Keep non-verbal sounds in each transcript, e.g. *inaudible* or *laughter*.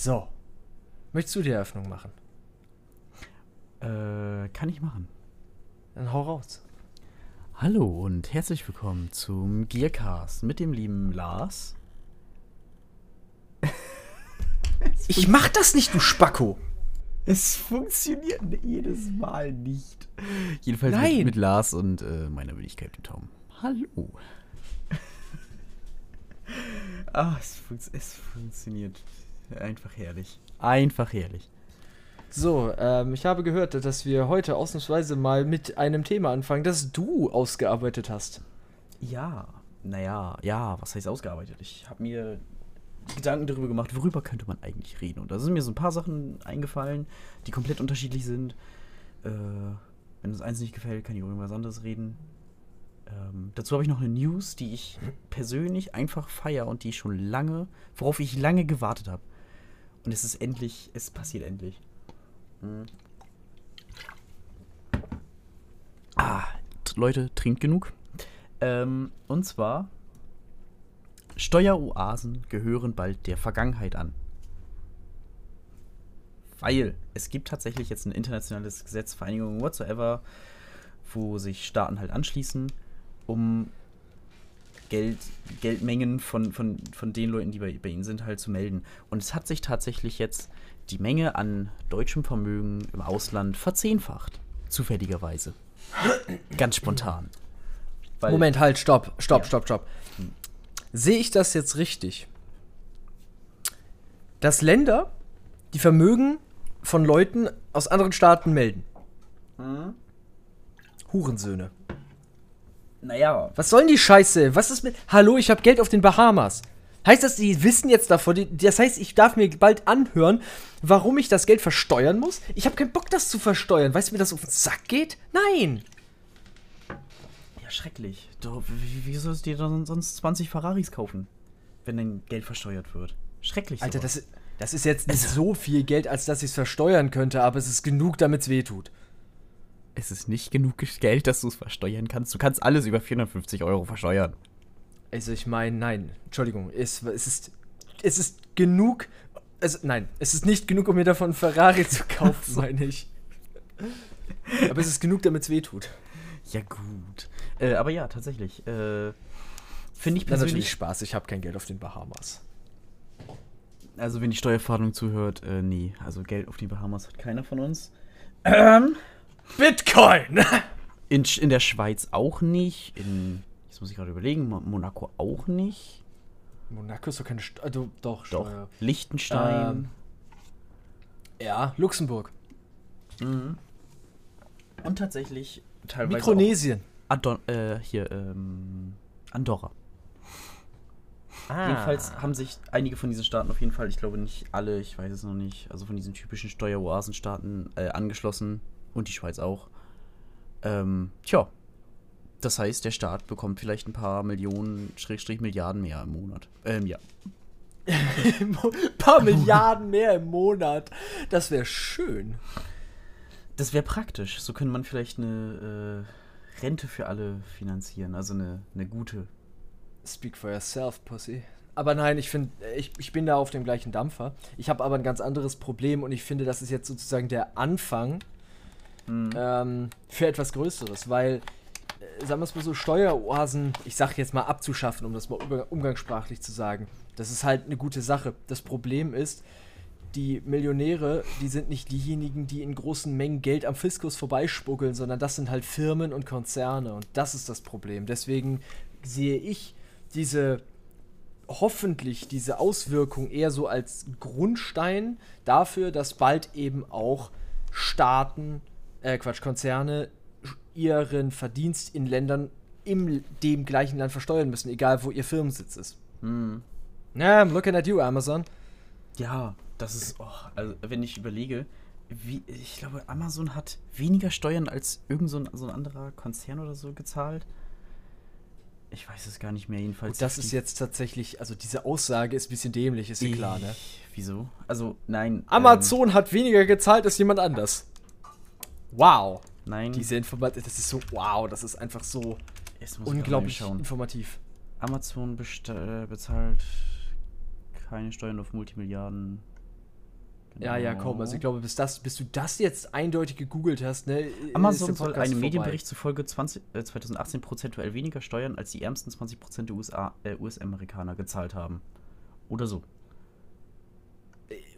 So. Möchtest du die Eröffnung machen? Äh, kann ich machen. Dann hau raus. Hallo und herzlich willkommen zum Gearcast mit dem lieben Lars. *laughs* Ich mach das nicht, du Spacko! Es funktioniert jedes Mal nicht. Jedenfalls. Mit, mit Lars und äh, meiner Wenigkeit, dem Tom. Hallo. *laughs* ah, es, fun es funktioniert einfach herrlich. Einfach herrlich. So, ähm, ich habe gehört, dass wir heute ausnahmsweise mal mit einem Thema anfangen, das du ausgearbeitet hast. Ja, naja, ja, was heißt ausgearbeitet? Ich habe mir Gedanken darüber gemacht, worüber könnte man eigentlich reden. Und da sind mir so ein paar Sachen eingefallen, die komplett unterschiedlich sind. Äh, wenn uns eins nicht gefällt, kann ich über irgendwas anderes reden. Ähm, dazu habe ich noch eine News, die ich persönlich einfach feier und die ich schon lange, worauf ich lange gewartet habe. Und es ist endlich, es passiert endlich. Hm. Ah, Leute, trinkt genug. Ähm, und zwar, Steueroasen gehören bald der Vergangenheit an. Weil es gibt tatsächlich jetzt ein internationales Gesetz, Vereinigung whatsoever, wo sich Staaten halt anschließen, um Geld, Geldmengen von, von, von den Leuten, die bei, bei ihnen sind, halt zu melden. Und es hat sich tatsächlich jetzt die Menge an deutschem Vermögen im Ausland verzehnfacht. Zufälligerweise. Ganz spontan. Weil- Moment, halt, stopp, stopp, Ja. stopp, stopp. Sehe ich das jetzt richtig? Dass Länder die Vermögen von Leuten aus anderen Staaten melden. Hurensöhne. Naja, Was soll denn die Scheiße? Was ist mit. Hallo, ich habe Geld auf den Bahamas. Heißt das, die wissen jetzt davon? Das heißt, ich darf mir bald anhören, warum ich das Geld versteuern muss? Ich habe keinen Bock, das zu versteuern. Weißt du, wie das auf den Sack geht? Nein! Ja, schrecklich. Du, wie, wie sollst du dir dann sonst 20 Ferraris kaufen, wenn dein Geld versteuert wird? Schrecklich. Alter, sowas. das, das ist jetzt nicht so viel Geld, als dass ich es versteuern könnte, aber es ist genug, damit es weh tut. Es ist nicht genug Geld, dass du es versteuern kannst. Du kannst alles über 450 Euro versteuern. Also ich meine, nein, Entschuldigung, es, es ist es ist genug, also nein, es ist nicht genug, um mir davon Ferrari zu *laughs* kaufen, meine ich. Aber es ist genug, damit es weh tut. Ja, gut. Äh, aber ja, tatsächlich. Äh, Finde ich Na, natürlich persönlich. Spaß, ich habe kein Geld auf den Bahamas. Also, wenn die Steuerfahndung zuhört, äh, nee. Also, Geld auf die Bahamas hat keiner von uns. *clears throat* Ähm, Bitcoin! *laughs* in, in der Schweiz auch nicht. In, jetzt muss ich gerade überlegen, Mo- Monaco auch nicht. Monaco ist doch keine St also, doch, Doch. Steuer. Liechtenstein. Ähm, Ja, Luxemburg. Und tatsächlich teilweise. Mikronesien. Auch Adon äh, hier, ähm, Andorra. Ah. Jedenfalls haben sich einige von diesen Staaten auf jeden Fall, ich glaube nicht alle, ich weiß es noch nicht, also von diesen typischen Steueroasenstaaten äh, angeschlossen und die Schweiz auch. Ähm, tja, das heißt, der Staat bekommt vielleicht ein paar Millionen, Schrägstrich Milliarden mehr im Monat. Ähm, ja. Ein *laughs* paar Milliarden mehr im Monat. Das wäre schön. Das wäre praktisch. So könnte man vielleicht eine äh, Rente für alle finanzieren, also eine, eine gute. Speak for yourself, Pussy. Aber nein, ich finde, ich, ich bin da auf dem gleichen Dampfer. Ich habe aber ein ganz anderes Problem und ich finde, das ist jetzt sozusagen der Anfang ähm, für etwas Größeres, weil, äh, sagen wir es mal so, Steueroasen, ich sage jetzt mal abzuschaffen, um das mal umgangssprachlich zu sagen, das ist halt eine gute Sache. Das Problem ist, die Millionäre, die sind nicht diejenigen, die in großen Mengen Geld am Fiskus vorbeispuckeln, sondern das sind halt Firmen und Konzerne und das ist das Problem. Deswegen sehe ich diese hoffentlich diese Auswirkung eher so als Grundstein dafür, dass bald eben auch Staaten, äh Quatsch, Konzerne ihren Verdienst in Ländern im dem gleichen Land versteuern müssen, egal wo ihr Firmensitz ist. Hm. Ja, I'm looking at you, Amazon. Ja, das ist, oh, also wenn ich überlege, wie, ich glaube, Amazon hat weniger Steuern als irgend so ein, so ein anderer Konzern oder so gezahlt. Ich weiß es gar nicht mehr, jedenfalls. Und das ist jetzt tatsächlich, also diese Aussage ist ein bisschen dämlich, ist dir klar, ne? Wieso? Also, nein. Amazon hat weniger gezahlt als jemand anders. Wow. Nein. Diese Information, das ist so, wow, das ist einfach so unglaublich informativ. Amazon äh, bezahlt keine Steuern auf Multimilliarden Ja, ja, komm. Also ich glaube, bis, das, bis du das jetzt eindeutig gegoogelt hast, ne? Amazon soll einem Medienbericht zufolge 20, äh, 2018 prozentuell weniger Steuern als die ärmsten 20 Prozent der USA, äh, US-Amerikaner gezahlt haben. Oder so.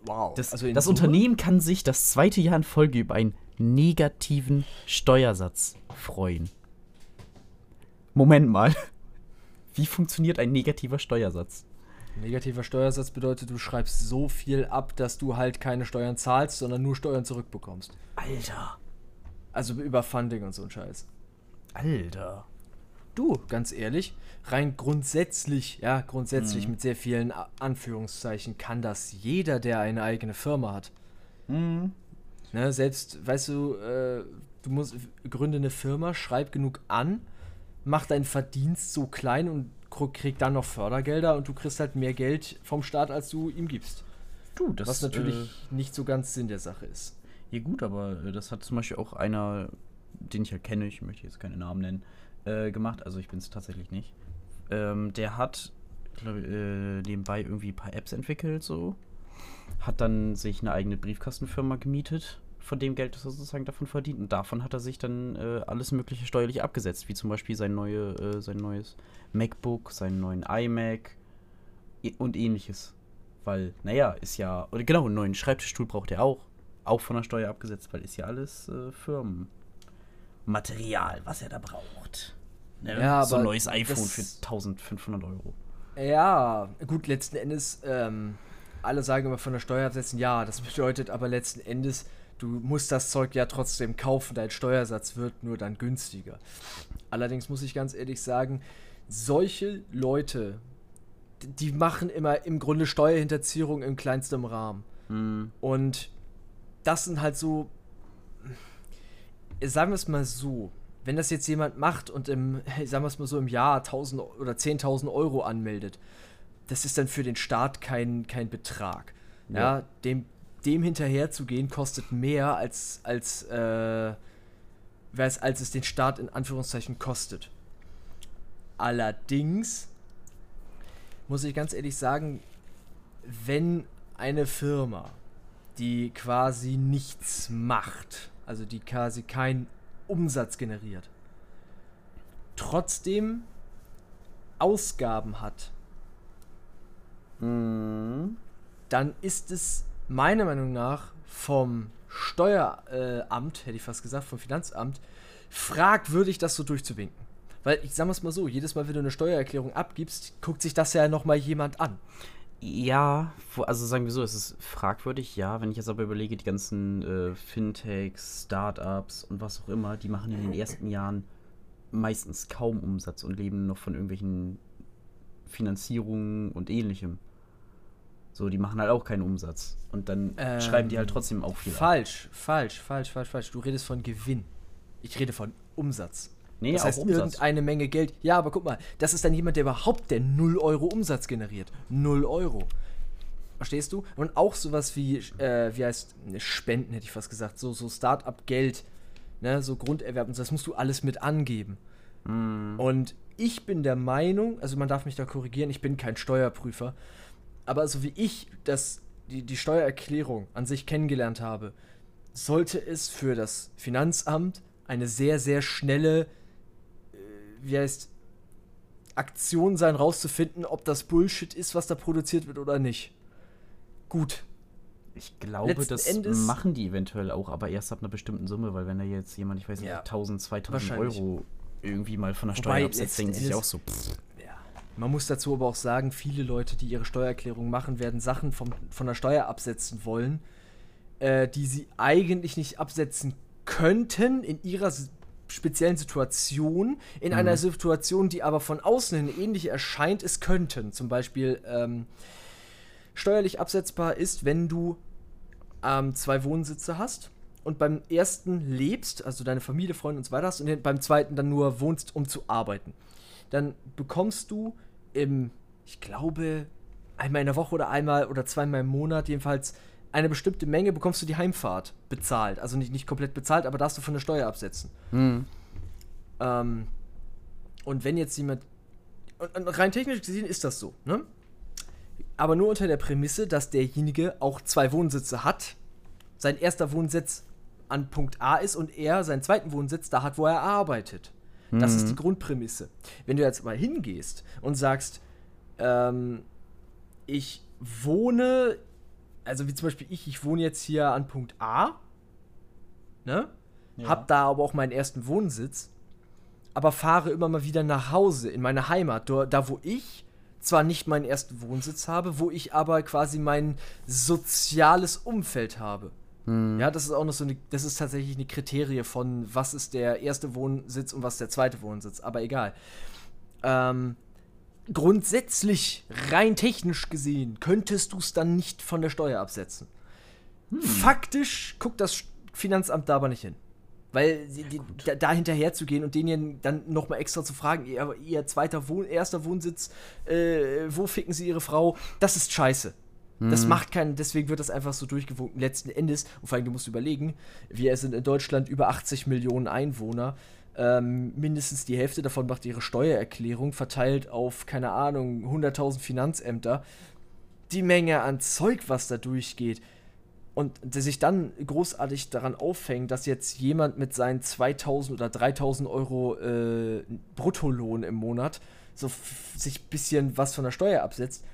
Wow. Das, also das Unternehmen kann sich das zweite Jahr in Folge über einen negativen Steuersatz freuen. Moment mal. *laughs* Wie funktioniert ein negativer Steuersatz? Negativer Steuersatz bedeutet, du schreibst so viel ab, dass du halt keine Steuern zahlst, sondern nur Steuern zurückbekommst. Alter. Also über Funding und so ein Scheiß. Alter. Du, ganz ehrlich, rein grundsätzlich, ja, grundsätzlich mhm. mit sehr vielen Anführungszeichen kann das jeder, der eine eigene Firma hat. Mhm. Ne, selbst, weißt du, äh, du musst gründe eine Firma, schreib genug an, mach deinen Verdienst so klein und krieg dann noch Fördergelder und du kriegst halt mehr Geld vom Staat, als du ihm gibst. Du, das Was natürlich äh, nicht so ganz Sinn der Sache ist. Ja, gut, aber äh, das hat zum Beispiel auch einer, den ich ja kenne, ich möchte jetzt keine Namen nennen, äh, gemacht. Also ich bin es tatsächlich nicht. Ähm, der hat glaub, äh, nebenbei irgendwie ein paar Apps entwickelt, so. Hat dann sich eine eigene Briefkastenfirma gemietet von dem Geld, das er sozusagen davon verdient. Und davon hat er sich dann äh, alles Mögliche steuerlich abgesetzt, wie zum Beispiel sein, neue, äh, sein neues MacBook, seinen neuen iMac und ähnliches. Weil, naja, ist ja, oder genau, einen neuen Schreibtischstuhl braucht er auch. Auch von der Steuer abgesetzt, weil ist ja alles äh, Firmenmaterial, was er da braucht. Ne? Ja, so ein neues iPhone für 1500 Euro. Ja, gut, letzten Endes, ähm, alle sagen immer von der Steuer absetzen, ja, das bedeutet aber letzten Endes, du musst das Zeug ja trotzdem kaufen, dein Steuersatz wird nur dann günstiger. Allerdings muss ich ganz ehrlich sagen, solche Leute, die machen immer im Grunde Steuerhinterziehung in kleinstem Rahmen. Mhm. Und das sind halt so, sagen wir es mal so, wenn das jetzt jemand macht und im, *laughs* sagen wir es mal so, im Jahr 1000 oder 10.000 Euro anmeldet, das ist dann für den Staat kein, kein Betrag. Ja, ja dem dem hinterherzugehen kostet mehr als, als, äh, als es den Staat in Anführungszeichen kostet. Allerdings muss ich ganz ehrlich sagen, wenn eine Firma, die quasi nichts macht, also die quasi keinen Umsatz generiert, trotzdem Ausgaben hat, mhm. dann ist es meiner Meinung nach vom Steueramt, hätte ich fast gesagt, vom Finanzamt, fragwürdig, das so durchzuwinken. Weil ich sage es mal so, jedes Mal, wenn du eine Steuererklärung abgibst, guckt sich das ja nochmal jemand an. Ja, also sagen wir so, es ist fragwürdig, ja. Wenn ich jetzt aber überlege, die ganzen äh, Fintechs, Startups und was auch immer, die machen in den ersten Jahren meistens kaum Umsatz und leben noch von irgendwelchen Finanzierungen und ähnlichem. So, die machen halt auch keinen Umsatz. Und dann ähm, schreiben die halt trotzdem auch viel. Falsch, ab. falsch, falsch, falsch, falsch. Du redest von Gewinn. Ich rede von Umsatz. Nee, das heißt, Umsatz. irgendeine Menge Geld. Ja, aber guck mal, das ist dann jemand, der überhaupt der 0 Euro Umsatz generiert. 0 Euro. Verstehst du? Und auch sowas wie, äh, wie heißt, ne, Spenden hätte ich fast gesagt, so, so Start-up-Geld, ne, so Grunderwerb und so, das musst du alles mit angeben. Mm. Und ich bin der Meinung, also man darf mich da korrigieren, ich bin kein Steuerprüfer, aber so wie ich das, die, die Steuererklärung an sich kennengelernt habe, sollte es für das Finanzamt eine sehr, sehr schnelle, äh, wie heißt, Aktion sein, rauszufinden, ob das Bullshit ist, was da produziert wird oder nicht. Gut. Ich glaube, Letzten das Endes machen die eventuell auch, aber erst ab einer bestimmten Summe, weil wenn da jetzt jemand, ich weiß nicht, ja, 1000, 2000 Euro irgendwie mal von der Steuer absetzt, denken sich auch so, pff. Man muss dazu aber auch sagen, viele Leute, die ihre Steuererklärung machen, werden Sachen vom, von der Steuer absetzen wollen, äh, die sie eigentlich nicht absetzen könnten in ihrer speziellen Situation, in mhm. einer Situation, die aber von außen hin ähnlich erscheint, es könnten. Zum Beispiel ähm, steuerlich absetzbar ist, wenn du ähm, zwei Wohnsitze hast und beim ersten lebst, also deine Familie, Freunde und so weiter hast, und beim zweiten dann nur wohnst, um zu arbeiten. Dann bekommst du im, ich glaube, einmal in der Woche oder einmal oder zweimal im Monat, jedenfalls eine bestimmte Menge bekommst du die Heimfahrt bezahlt. Also nicht, nicht komplett bezahlt, aber darfst du von der Steuer absetzen. Mhm. Ähm, und wenn jetzt jemand. Und, und rein technisch gesehen ist das so, ne? aber nur unter der Prämisse, dass derjenige auch zwei Wohnsitze hat. Sein erster Wohnsitz an Punkt A ist und er seinen zweiten Wohnsitz da hat, wo er arbeitet. Das ist die Grundprämisse. Wenn du jetzt mal hingehst und sagst, ähm, ich wohne, also wie zum Beispiel ich, ich wohne jetzt hier an Punkt A, ne? Ja. Hab da aber auch meinen ersten Wohnsitz, aber fahre immer mal wieder nach Hause in meine Heimat, da wo ich zwar nicht meinen ersten Wohnsitz habe, wo ich aber quasi mein soziales Umfeld habe. Ja, das ist auch noch so eine, das ist tatsächlich eine Kriterie von, was ist der erste Wohnsitz und was der zweite Wohnsitz, aber egal. Ähm, grundsätzlich, rein technisch gesehen, könntest du es dann nicht von der Steuer absetzen. Faktisch guckt das Finanzamt da aber nicht hin. Weil die, die, da, da hinterher zu gehen und denen dann nochmal extra zu fragen, ihr, ihr zweiter Wohn, erster Wohnsitz, äh, wo ficken sie ihre Frau, das ist scheiße. Das macht keinen, deswegen wird das einfach so durchgewunken. Letzten Endes, und vor allem, du musst überlegen, wir sind in Deutschland über 80 Millionen Einwohner. Ähm, mindestens die Hälfte davon macht ihre Steuererklärung, verteilt auf, keine Ahnung, 100.000 Finanzämter. Die Menge an Zeug, was da durchgeht. Und der sich dann großartig daran aufhängt, dass jetzt jemand mit seinen 2000 oder 3000 Euro äh, Bruttolohn im Monat so sich ein bisschen was von der Steuer absetzt,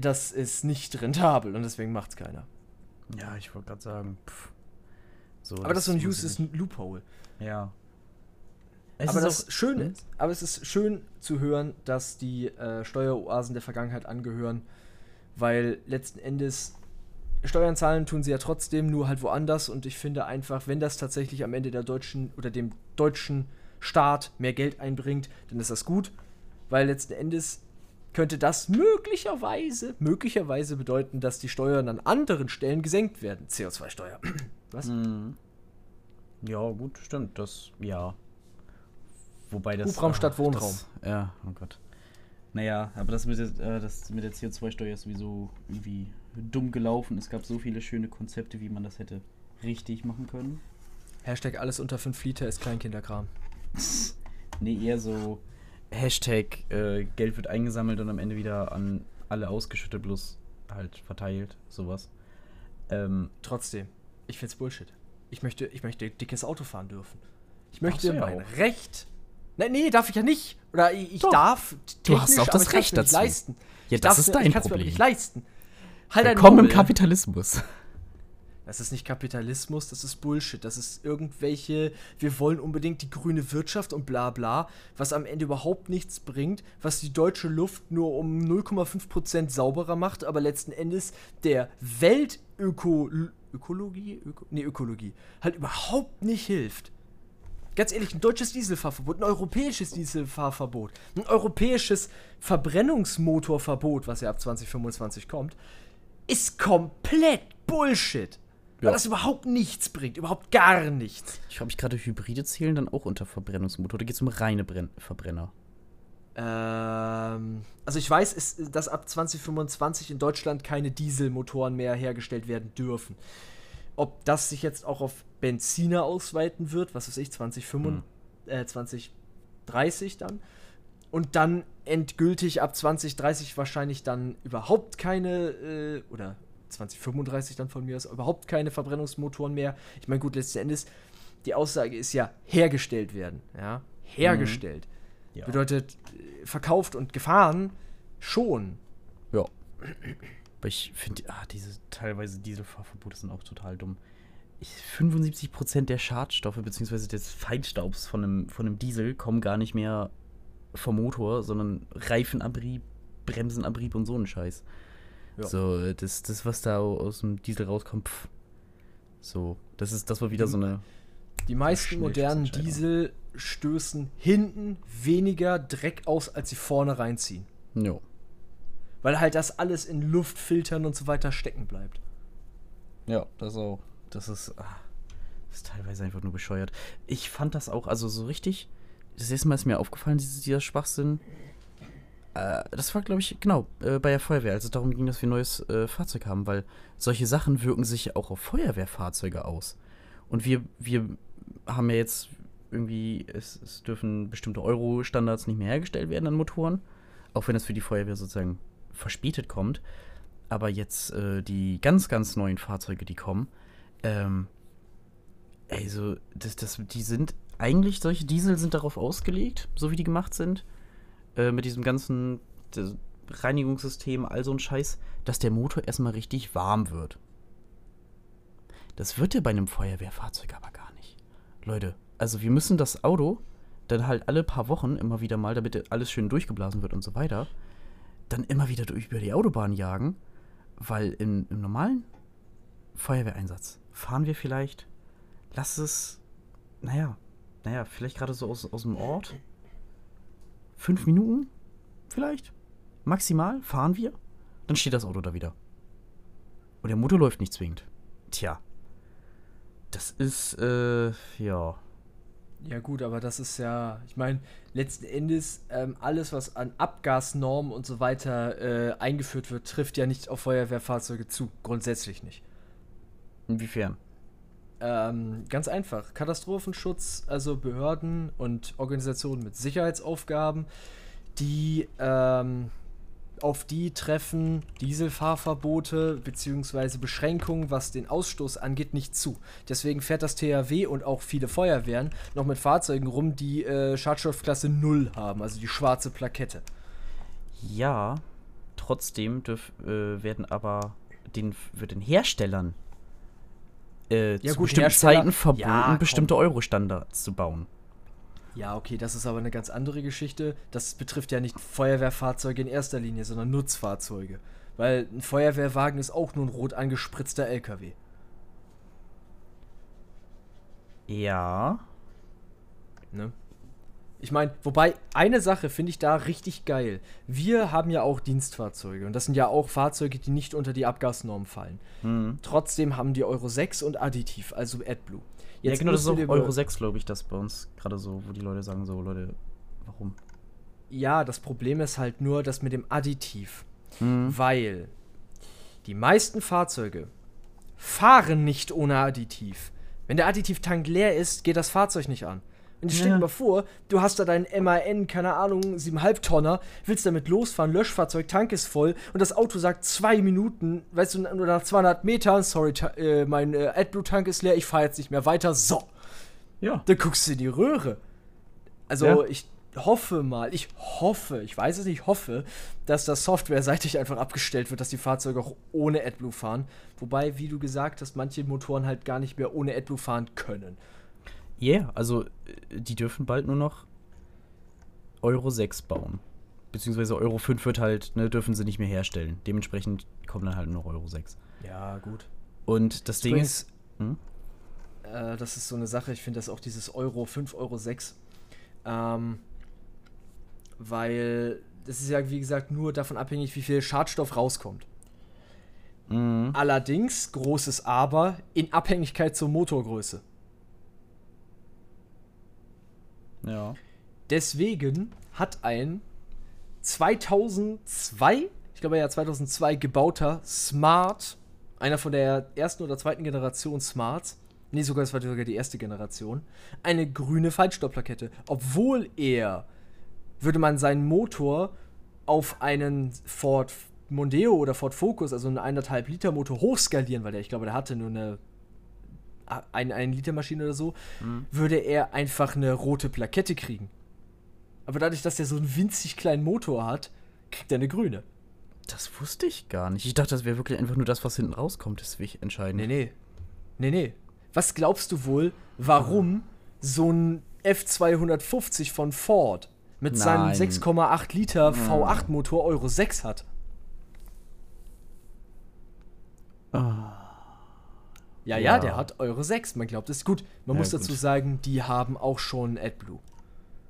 das ist nicht rentabel und deswegen macht's keiner. Ja, ich wollte gerade sagen. Pff. So, Aber das ist so ein muss useless ich- Loophole. Ja. aber das auch- Schöne Hm? ist, aber es ist schön zu hören, dass die äh, Steueroasen der Vergangenheit angehören, weil letzten Endes Steuern zahlen tun sie ja trotzdem, nur halt woanders und ich finde einfach, wenn das tatsächlich am Ende der deutschen oder dem deutschen Staat mehr Geld einbringt, dann ist das gut, weil letzten Endes könnte das möglicherweise, möglicherweise bedeuten, dass die Steuern an anderen Stellen gesenkt werden. CO2-Steuer. *clears throat* Was? Mhm. Ja, gut, stimmt. Das, ja. Wobei das. Hubraum ah, statt Wohnraum. Das, ja, oh Gott. Naja, aber das mit der, äh, das mit der CO2-Steuer ist sowieso irgendwie dumm gelaufen. Es gab so viele schöne Konzepte, wie man das hätte richtig machen können. Hashtag alles unter 5 Liter ist Kleinkinderkram. *laughs* Nee, eher so Hashtag äh, Geld wird eingesammelt und am Ende wieder an alle ausgeschüttet, bloß halt verteilt, sowas. Ähm, Trotzdem, ich find's Bullshit. Ich möchte, ich möchte dickes Auto fahren dürfen. Ich möchte ja mein auch. Recht. Nein, nee, darf ich ja nicht. Oder ich, ich darf. Du hast auch das ich Recht mir dazu. Leisten. Ja, Ich das ist mir- dein ich kann's mir aber Problem. nicht leisten. Halt Willkommen im. Kapitalismus. Das ist nicht Kapitalismus, das ist Bullshit. Das ist irgendwelche, wir wollen unbedingt die grüne Wirtschaft und bla bla, was am Ende überhaupt nichts bringt, was die deutsche Luft nur um 0,5% sauberer macht, aber letzten Endes der Weltöko Ökologie, Öko, nee, Ökologie halt überhaupt nicht hilft. Ganz ehrlich, ein deutsches Dieselfahrverbot, ein europäisches Dieselfahrverbot, ein europäisches Verbrennungsmotorverbot, was ja ab 2025 kommt, ist komplett Bullshit. Weil Ja. das überhaupt nichts bringt, überhaupt gar nichts. Ich frage mich gerade, Hybride zählen dann auch unter Verbrennungsmotor. Da geht es um reine Brenn Verbrenner. Ähm, also ich weiß, ist, dass ab 2025 in Deutschland keine Dieselmotoren mehr hergestellt werden dürfen. Ob das sich jetzt auch auf Benziner ausweiten wird, was weiß ich, 2025, äh, 2030 dann. Und dann endgültig ab 2030 wahrscheinlich dann überhaupt keine, äh, oder 2035 dann von mir aus, überhaupt keine Verbrennungsmotoren mehr. Ich meine, gut, letzten Endes, die Aussage ist ja hergestellt werden. Ja, hergestellt. Ja. Bedeutet, äh, verkauft und gefahren schon. Ja. Aber ich finde, ah, diese teilweise Dieselfahrverbote sind auch total dumm. Ich, 75% der Schadstoffe bzw. des Feinstaubs von einem, von einem Diesel kommen gar nicht mehr vom Motor, sondern Reifenabrieb, Bremsenabrieb und so ein Scheiß. Ja. So, das, das, was da aus dem Diesel rauskommt, pff. So, das ist, das war wieder so eine. Die meisten modernen. Diesel stößen hinten weniger Dreck aus, als sie vorne reinziehen. Jo. Weil halt das alles in Luftfiltern und so weiter stecken bleibt. Ja, das auch. Das ist, ah, das ist teilweise einfach nur bescheuert. Ich fand das auch, also so richtig, das erste Mal ist mir aufgefallen, dieser Schwachsinn. Äh, das war, glaube ich, genau, äh, bei der Feuerwehr, als es darum ging, dass wir ein neues äh, Fahrzeug haben, weil solche Sachen wirken sich auch auf Feuerwehrfahrzeuge aus. Und wir, wir haben ja jetzt irgendwie, es, es dürfen bestimmte Euro-Standards nicht mehr hergestellt werden an Motoren, auch wenn das für die Feuerwehr sozusagen verspätet kommt. Aber jetzt äh, die ganz, ganz neuen Fahrzeuge, die kommen, ähm, also, das, das, die sind eigentlich, solche Diesel sind darauf ausgelegt, so wie die gemacht sind, äh, mit diesem ganzen Reinigungssystem, all so ein Scheiß, dass der Motor erstmal richtig warm wird. Das wird ja bei einem Feuerwehrfahrzeug aber gar nicht. Leute, also wir müssen das Auto dann halt alle paar Wochen immer wieder mal, damit alles schön durchgeblasen wird und so weiter, dann immer wieder durch über die Autobahn jagen, weil im, im normalen Feuerwehreinsatz fahren wir vielleicht, lass es, naja, naja, vielleicht gerade so aus, aus dem Ort, fünf Minuten vielleicht, maximal fahren wir, dann steht das Auto da wieder. Und der Motor läuft nicht zwingend. Tja, das ist, äh, ja. Ja gut, aber das ist ja, ich meine, letzten Endes ähm, alles, was an Abgasnormen und so weiter äh, eingeführt wird, trifft ja nicht auf Feuerwehrfahrzeuge zu. Grundsätzlich nicht. Inwiefern? Ähm, ganz einfach. Katastrophenschutz, also Behörden und Organisationen mit Sicherheitsaufgaben, die ähm, auf die treffen Dieselfahrverbote bzw. Beschränkungen, was den Ausstoß angeht, nicht zu. Deswegen fährt das THW und auch viele Feuerwehren noch mit Fahrzeugen rum, die äh, Schadstoffklasse 0 haben, also die schwarze Plakette. Ja, trotzdem dürf, äh, werden aber den, wird den Herstellern äh, ja, zu gut, bestimmten Zeiten verboten, ja, bestimmte Euro-Standards zu bauen. Ja, okay, das ist aber eine ganz andere Geschichte. Das betrifft ja nicht Feuerwehrfahrzeuge in erster Linie, sondern Nutzfahrzeuge. Weil ein Feuerwehrwagen ist auch nur ein rot angespritzter LKW. Ja. Ne? Ich meine, wobei, eine Sache finde ich da richtig geil. Wir haben ja auch Dienstfahrzeuge und das sind ja auch Fahrzeuge, die nicht unter die Abgasnorm fallen. Mhm. Trotzdem haben die Euro 6 und Additiv, also AdBlue. Jetzt ja, genau, das ist auch Euro 6, glaube ich, das bei uns gerade so, wo die Leute sagen so, Leute, warum? Ja, das Problem ist halt nur das mit dem Additiv. Mhm. Weil die meisten Fahrzeuge fahren nicht ohne Additiv. Wenn der Additivtank leer ist, geht das Fahrzeug nicht an. Und stell dir mal vor, du hast da deinen MAN, keine Ahnung, 7,5 Tonner, willst damit losfahren, Löschfahrzeug, Tank ist voll und das Auto sagt zwei Minuten, weißt du, nur nach 200 Metern, sorry, äh, mein äh, AdBlue-Tank ist leer, ich fahre jetzt nicht mehr weiter, so. Ja. Dann guckst du in die Röhre. Also, ja. ich hoffe mal, ich hoffe, ich weiß es nicht, hoffe, dass das softwareseitig einfach abgestellt wird, dass die Fahrzeuge auch ohne AdBlue fahren. Wobei, wie du gesagt hast, manche Motoren halt gar nicht mehr ohne AdBlue fahren können. Ja, yeah, also äh, die dürfen bald nur noch Euro 6 bauen. Beziehungsweise Euro 5 wird halt, ne, dürfen sie nicht mehr herstellen. Dementsprechend kommen dann halt nur noch Euro 6. Ja, gut. Und das Ding ist. Hm? Äh, das ist so eine Sache, ich finde das auch dieses Euro 5, Euro 6. Ähm, weil das ist ja, wie gesagt, nur davon abhängig, wie viel Schadstoff rauskommt. Mhm. Allerdings, großes Aber, in Abhängigkeit zur Motorgröße. Ja. Deswegen hat ein 2002, ich glaube ja 2002 gebauter Smart, einer von der ersten oder zweiten Generation Smarts, nee, sogar es war sogar die erste Generation, eine grüne Feinstaubplakette, obwohl er würde man seinen Motor auf einen Ford Mondeo oder Ford Focus, also einen 1,5 Liter Motor hochskalieren, weil der, ich glaube, der hatte nur eine eine 1 Liter Maschine oder so, mhm. würde er einfach eine rote Plakette kriegen. Aber dadurch, dass er so einen winzig kleinen Motor hat, kriegt er eine grüne. Das wusste ich gar nicht. Ich dachte, das wäre wirklich einfach nur das, was hinten rauskommt, das ist entscheidend. Nee, nee. Nee, nee. Was glaubst du wohl, warum so ein F250 von Ford mit Nein. seinem 6,8 Liter V8-Motor Euro 6 hat? Ah. Ja, ja, der hat Euro 6. Man glaubt, das ist gut. Man ja, muss dazu sagen, die haben auch schon AdBlue.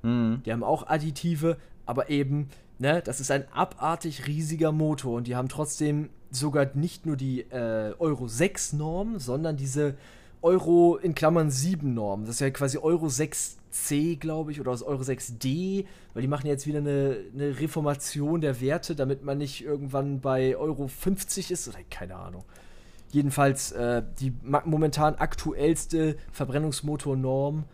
Mhm. Die haben auch Additive, aber eben, ne, das ist ein abartig riesiger Motor und die haben trotzdem sogar nicht nur die äh, Euro 6 Norm, sondern diese Euro in Klammern 7 Norm. Das ist ja quasi Euro 6C, glaube ich, oder aus Euro 6D, weil die machen jetzt wieder eine, eine Reformation der Werte, damit man nicht irgendwann bei Euro 50 ist oder keine Ahnung. Jedenfalls äh, die momentan aktuellste Verbrennungsmotornorm,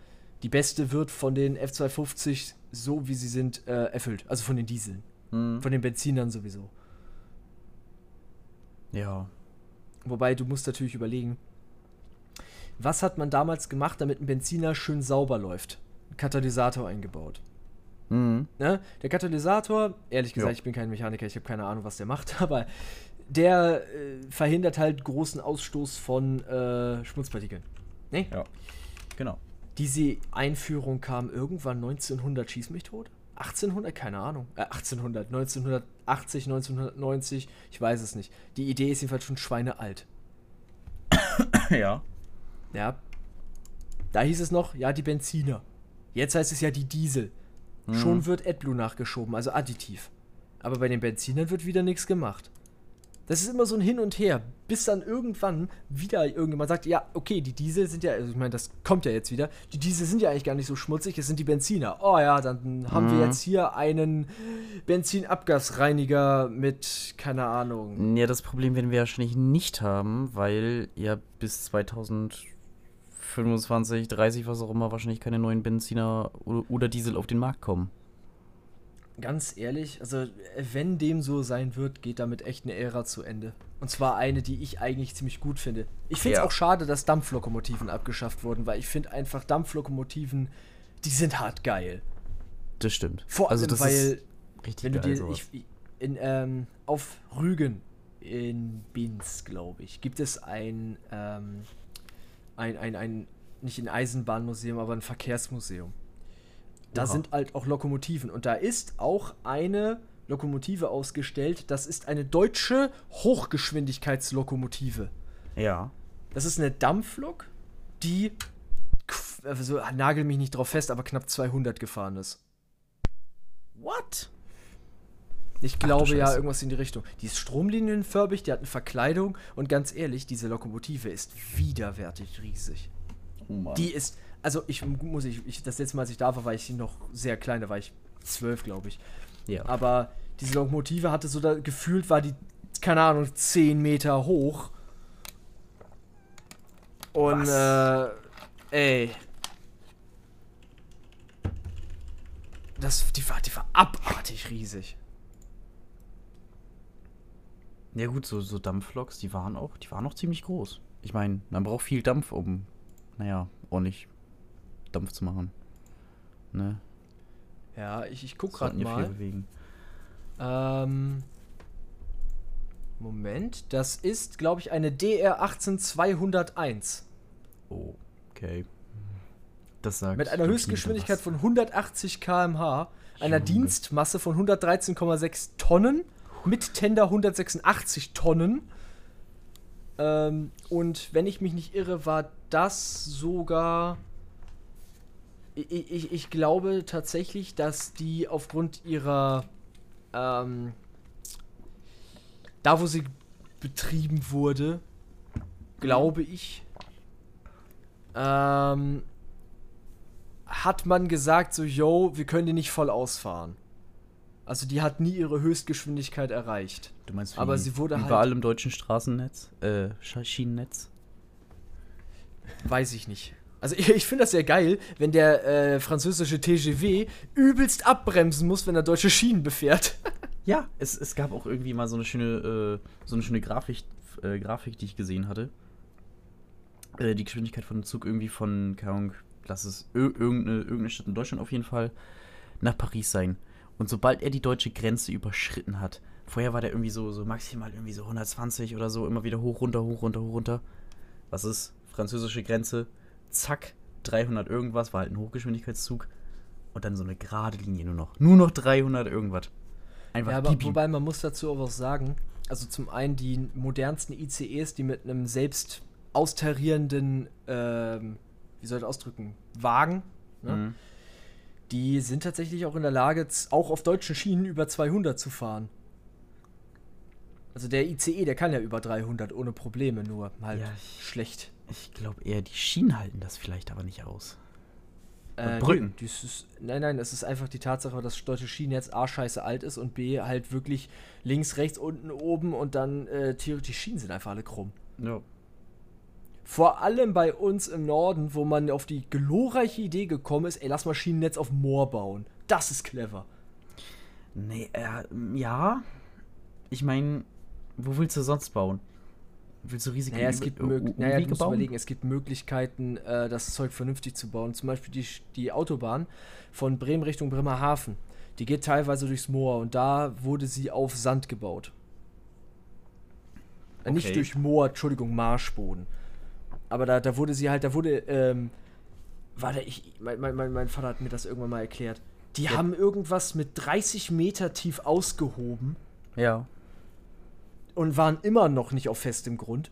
die beste wird von den F250 so wie sie sind äh, erfüllt. Also von den Dieseln. Mhm. Von den Benzinern sowieso. Ja. Wobei du musst natürlich überlegen, was hat man damals gemacht, damit ein Benziner schön sauber läuft? Ein Katalysator eingebaut. Mhm. Ne? Der Katalysator, ehrlich gesagt, Ja. ich bin kein Mechaniker, ich habe keine Ahnung, was der macht, *laughs* aber der äh, verhindert halt großen Ausstoß von äh, Schmutzpartikeln. Ne? Ja. Genau. Diese Einführung kam irgendwann 1900, schieß mich tot? 1800? Keine Ahnung. Äh, 1800, 1980, 1990, ich weiß es nicht. Die Idee ist jedenfalls schon schweinealt. *coughs* ja. Ja. Da hieß es noch, ja, die Benziner. Jetzt heißt es ja die Diesel. Schon wird AdBlue nachgeschoben, also additiv. Aber bei den Benzinern wird wieder nichts gemacht. Das ist immer so ein Hin und Her, bis dann irgendwann wieder irgendjemand sagt, ja, okay, die Diesel sind ja, also ich meine, das kommt ja jetzt wieder, die Diesel sind ja eigentlich gar nicht so schmutzig, es sind die Benziner. Oh ja, dann haben wir Mhm. jetzt hier einen Benzinabgasreiniger mit, keine Ahnung, Ja, das Problem werden wir wahrscheinlich nicht haben, weil ja bis 2025, 30, was auch immer, wahrscheinlich keine neuen Benziner oder Diesel auf den Markt kommen. Ganz ehrlich, also wenn dem so sein wird, geht damit echt eine Ära zu Ende. Und zwar eine, die ich eigentlich ziemlich gut finde. Ich finde es Ja. auch schade, dass Dampflokomotiven abgeschafft wurden, weil ich finde einfach Dampflokomotiven, die sind hart geil. Das stimmt. Vor allem, also weil, wenn du dir, ich- in, ähm, auf Rügen in Binz, glaube ich, gibt es ein, ähm, ein, ein, ein, nicht ein Eisenbahnmuseum, aber ein Verkehrsmuseum. Da sind halt auch Lokomotiven und da ist auch eine Lokomotive ausgestellt. Das ist eine deutsche Hochgeschwindigkeitslokomotive. ja. Das ist eine Dampflok, die, also nagel mich nicht drauf fest, aber knapp 200 gefahren ist. What? Ich glaube ja, irgendwas in die Richtung. Die ist stromlinienförmig, die hat eine Verkleidung und ganz ehrlich, diese Lokomotive ist widerwärtig riesig. Oh Mann. Die ist, also ich muss ich, ich das letzte Mal, als ich da war, war ich noch sehr klein, da war ich zwölf, glaube ich. ja. Aber diese Lokomotive hatte so da gefühlt, war die, keine Ahnung, 10 Meter hoch. Und äh, ey. Das, die, war, die war abartig riesig. Ja gut, so, so Dampfloks, die waren auch, die waren auch ziemlich groß. Ich meine, man braucht viel Dampf, um, naja, ordentlich Dampf zu machen. Ne? Ja, ich, ich guck gerade mal. bewegen. Ähm, Moment, das ist, glaube ich, eine DR 18201. Oh, okay. Das sagt Mit einer Höchstgeschwindigkeit von 180 km/h, einer Junge. Dienstmasse von 113,6 Tonnen, mit Tender 186 Tonnen. Ähm, und wenn ich mich nicht irre, war das sogar. Ich, ich, ich glaube tatsächlich, dass die aufgrund ihrer. Ähm, da, wo sie betrieben wurde, glaube ich, ähm, hat man gesagt, so, yo, wir können die nicht voll ausfahren. Also die hat nie ihre Höchstgeschwindigkeit erreicht. Du meinst, aber wie sie wurde halt- überall im deutschen Straßennetz, äh, Sch- Schienennetz? Weiß ich nicht. Also ich, *laughs* ich finde das sehr geil, wenn der äh, französische TGV übelst abbremsen muss, wenn er deutsche Schienen befährt. *laughs* Ja, es, es gab auch irgendwie mal so eine schöne, äh, so eine schöne Grafik, äh, Grafik, die ich gesehen hatte. Äh, die Geschwindigkeit von dem Zug irgendwie von, keine Ahnung, lass es ir irgendeine, irgendeine Stadt in Deutschland auf jeden Fall, nach Paris sein. Und sobald er die deutsche Grenze überschritten hat, vorher war der irgendwie so, so maximal irgendwie so 120 oder so, immer wieder hoch, runter, hoch, runter, hoch, runter. Was ist? Französische Grenze, zack, 300 irgendwas, war halt ein Hochgeschwindigkeitszug. Und dann so eine gerade Linie nur noch. Nur noch 300 irgendwas. Einfach Ja, aber piep, piep. wobei man muss dazu auch was sagen. Also zum einen die modernsten ICEs, die mit einem selbst austarierenden, ähm, wie soll ich das ausdrücken, Wagen, ne? Mhm. die sind tatsächlich auch in der Lage, auch auf deutschen Schienen über 200 zu fahren. Also der ICE, der kann ja über 300 ohne Probleme, nur halt Ja, schlecht. Ich glaube eher, die Schienen halten das vielleicht aber nicht aus. Äh, Brücken. das ist, nein, nein, es ist einfach die Tatsache, dass das deutsche Schienennetz A scheiße alt ist und B halt wirklich links, rechts, unten, oben und dann äh, theoretisch die Schienen sind einfach alle krumm. Ja. Vor allem bei uns im Norden, wo man auf die glorreiche Idee gekommen ist, ey, lass mal Schienennetz auf Moor bauen. Das ist clever. Nee, äh, ja. Ich meine, Wo willst du sonst bauen? Willst du riesige Naja, es gibt, mög naja, du musst überlegen, es gibt Möglichkeiten, äh, das Zeug vernünftig zu bauen. Zum Beispiel die, die Autobahn von Bremen Richtung Bremerhaven. Die geht teilweise durchs Moor und da wurde sie auf Sand gebaut. Äh, Nicht Okay. durch Moor, Entschuldigung, Marschboden. Aber da, da wurde sie halt, da wurde, ähm, warte, ich, mein, mein, mein mein Vater hat mir das irgendwann mal erklärt. Die Ja. haben irgendwas mit 30 Meter tief ausgehoben Ja. Und waren immer noch nicht auf festem Grund.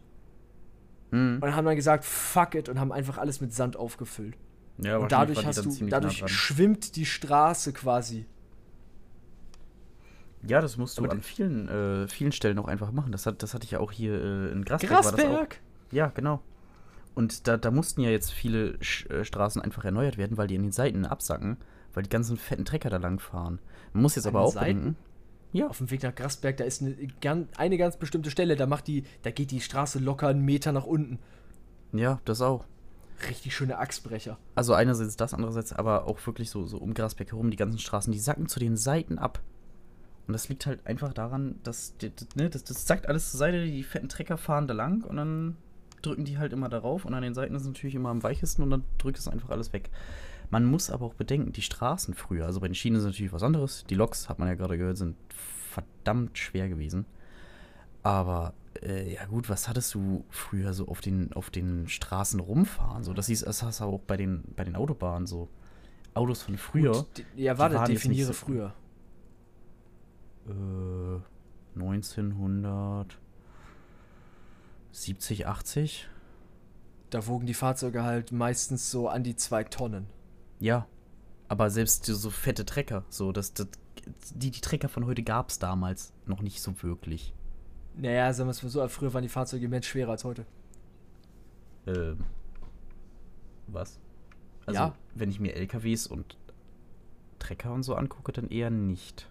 Hm. Und haben dann gesagt, fuck it, und haben einfach alles mit Sand aufgefüllt. Ja, und dadurch hast du, dadurch nah schwimmt die Straße quasi. Ja, das musst du Aber an vielen, äh, vielen Stellen auch einfach machen. Das, hat, das hatte ich ja auch hier äh, in Grasberg. War das auch. Grasberg! Ja, genau. Und da, da mussten ja jetzt viele Sch äh, Straßen einfach erneuert werden, weil die an den Seiten absacken, weil die ganzen fetten Trecker da lang fahren. Man muss jetzt An aber auch Seiten? bedenken. Ja. Auf dem Weg nach Grasberg, da ist eine, eine ganz bestimmte Stelle, da macht die, da geht die Straße locker einen Meter nach unten. Ja, das auch. Richtig schöne Achsbrecher. Also einerseits das, andererseits aber auch wirklich so, so um Grasberg herum, die ganzen Straßen, die sacken zu den Seiten ab. Und das liegt halt einfach daran, dass ne, das, das zackt alles zur Seite, die fetten Trecker fahren da lang und dann drücken die halt immer darauf und an den Seiten ist es natürlich immer am weichesten und dann drückt es einfach alles weg. Man muss aber auch bedenken, die Straßen früher, also bei den Schienen ist natürlich was anderes. Die Loks, hat man ja gerade gehört, sind verdammt schwer gewesen. Aber äh, ja gut, was hattest du früher so auf den, auf den Straßen rumfahren? So, das, hieß, das hast du auch bei den, bei den Autobahnen so. Autos von früher. Gut, ja, warte, definiere so- früher. Äh, 1970, 80? Da wogen die Fahrzeuge halt meistens so an die zwei Tonnen. Ja. Aber selbst so fette Trecker, so, das, das, die, die Trecker von heute gab es damals noch nicht so wirklich. Naja, sagen wir es mal so, früher waren die Fahrzeuge immens schwerer als heute. Ähm. Was? Also, Ja. wenn ich mir LKWs und Trecker und so angucke, dann eher nicht.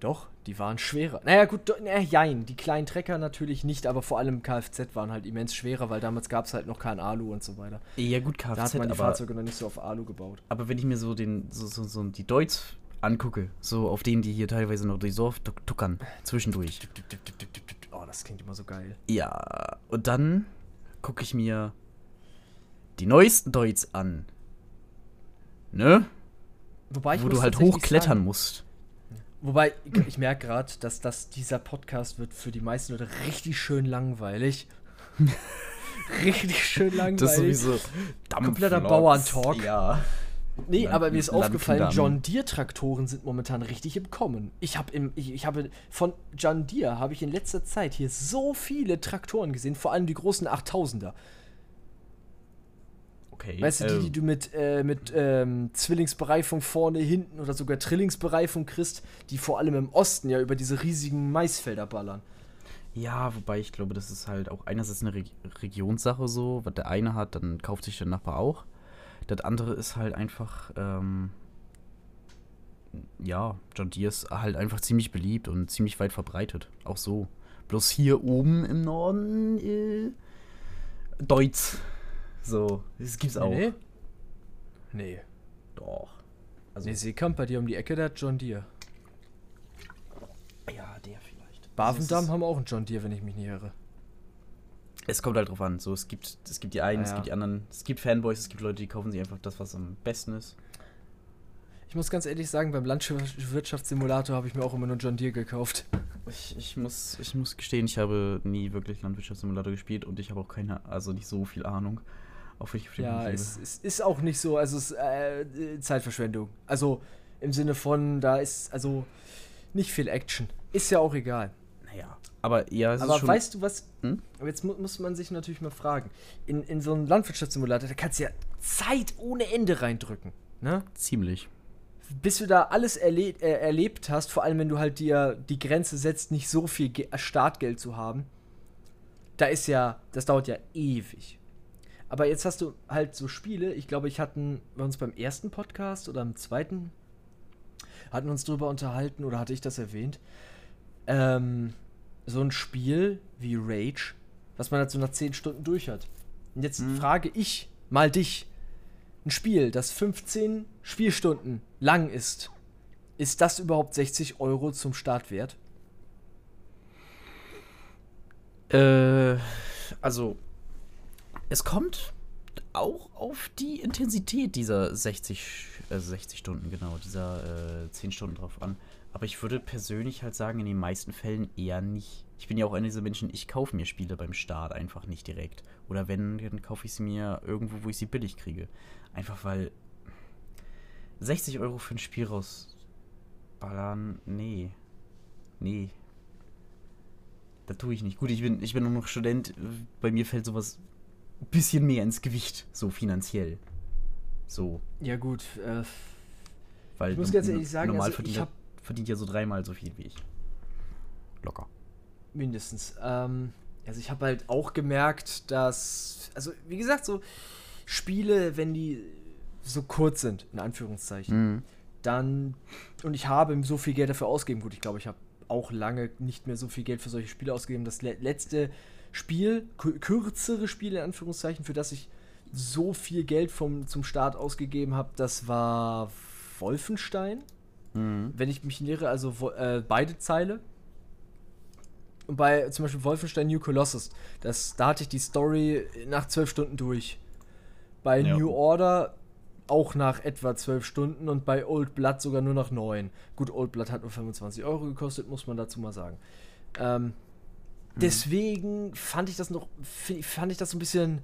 Doch, die waren schwerer. Naja, gut, naja, jein. Die kleinen Trecker natürlich nicht, aber vor allem Kfz waren halt immens schwerer, weil damals gab es halt noch kein Alu und so weiter. Ja, gut, Da hat Kfz, man die aber, Fahrzeuge noch nicht so auf Alu gebaut. aber wenn ich mir so den, so, so, so die Deutz angucke, so auf denen die hier teilweise noch durchs Dorf tuck- tuckern, zwischendurch. Oh, das klingt immer so geil. Ja, und dann gucke ich mir die neuesten Deutz an. Ne? Wobei ich Wo du halt hochklettern sagen- musst. Wobei, ich, merke gerade, dass das, dieser Podcast wird für die meisten Leute richtig schön langweilig. *laughs* richtig schön langweilig. Das ist sowieso Kompletter Dampfloks. Bauerntalk. Ja. Nee, aber mir ist Land- aufgefallen, Land- John Deere Traktoren sind momentan richtig im Kommen. Ich habe im ich, ich habe von John Deere habe ich in letzter Zeit hier so viele Traktoren gesehen, vor allem die großen 8000er. Okay. Weißt du, die, die ähm, du mit, äh, mit ähm, Zwillingsbereifung vorne, hinten oder sogar Trillingsbereifung kriegst, die vor allem im Osten ja über diese riesigen Maisfelder ballern. Ja, wobei ich glaube, das ist halt auch einerseits eine Reg Regionssache so, was der eine hat, dann kauft sich der Nachbar auch. Das andere ist halt einfach, ähm, ja, John Deere ist halt einfach ziemlich beliebt und ziemlich weit verbreitet. Auch so. Bloß hier oben im Norden, äh, Deutz. So, das gibt's auch. Nee? Nee. Doch. Also, Nee, Seekamp bei dir um die Ecke, der hat John Deere. ja, der vielleicht. Bavendam haben auch einen John Deere, wenn ich mich nicht irre. Es kommt halt drauf an. So, es gibt, es gibt die einen, Ah, es ja. gibt die anderen. Es gibt Fanboys, es gibt Leute, die kaufen sich einfach das, was am besten ist. Ich muss ganz ehrlich sagen, beim Landwirtschaftssimulator habe ich mir auch immer nur John Deere gekauft. Ich, ich, muss, ich muss gestehen, ich habe nie wirklich Landwirtschaftssimulator gespielt und ich habe auch keine, also nicht so viel Ahnung. Wenn ich auf Ja, es, es ist auch nicht so, also es ist äh, Zeitverschwendung. Also im Sinne von, da ist also nicht viel Action. Ist ja auch egal. Naja. Aber ja, es Aber ist schon. weißt du was? Hm? Aber jetzt mu muss man sich natürlich mal fragen. In, in so einem Landwirtschaftssimulator, da kannst du ja Zeit ohne Ende reindrücken. Ne? ziemlich. bis du da alles erle äh, erlebt hast, vor allem wenn du halt dir die Grenze setzt, nicht so viel Ge Startgeld zu haben, da ist ja, das dauert ja ewig. Aber jetzt hast du halt so Spiele, ich glaube, ich hatten wir uns beim ersten Podcast oder im zweiten, hatten uns drüber unterhalten oder hatte ich das erwähnt, ähm, so ein Spiel wie Rage, was man halt so nach 10 Stunden durch hat. Und jetzt Mhm. frage ich mal dich, ein Spiel, das 15 Spielstunden lang ist, ist das überhaupt 60 Euro zum Start wert? Äh, also, es kommt auch auf die Intensität dieser 60, äh, 60 Stunden, genau, dieser äh, 10 Stunden drauf an. Aber ich würde persönlich halt sagen, in den meisten Fällen eher nicht. Ich bin ja auch einer dieser Menschen, ich kaufe mir Spiele beim Start einfach nicht direkt. Oder wenn, dann kaufe ich sie mir irgendwo, wo ich sie billig kriege. Einfach weil 60 Euro für ein Spiel rausballern, nee. Nee. Das tue ich nicht. Gut, ich bin, ich bin nur noch Student. Bei mir fällt sowas ein bisschen mehr ins Gewicht, so finanziell. So. Ja, gut. Äh, Weil ich muss ganz ehrlich sagen, normal also verdient, verdient ja so dreimal so viel wie ich. Locker. mindestens. Ähm, also ich habe halt auch gemerkt, dass, also wie gesagt, so Spiele, wenn die so kurz sind, in Anführungszeichen, Mhm. dann und ich habe so viel Geld dafür ausgegeben. Gut, ich glaube, ich habe auch lange nicht mehr so viel Geld für solche Spiele ausgegeben. Das le letzte Spiel, kü- kürzere Spiel in Anführungszeichen, für das ich so viel Geld vom, zum Start ausgegeben habe, das war Wolfenstein. Mhm. Wenn ich mich irre, also äh, beide Zeile. Und bei zum Beispiel Wolfenstein New Colossus, das, da hatte ich die Story nach zwölf Stunden durch. Bei Ja. New Order auch nach etwa zwölf Stunden und bei Old Blood sogar nur nach neun. Gut, Old Blood hat nur 25 Euro gekostet, muss man dazu mal sagen. Ähm, Deswegen fand ich das noch, fand ich das so ein bisschen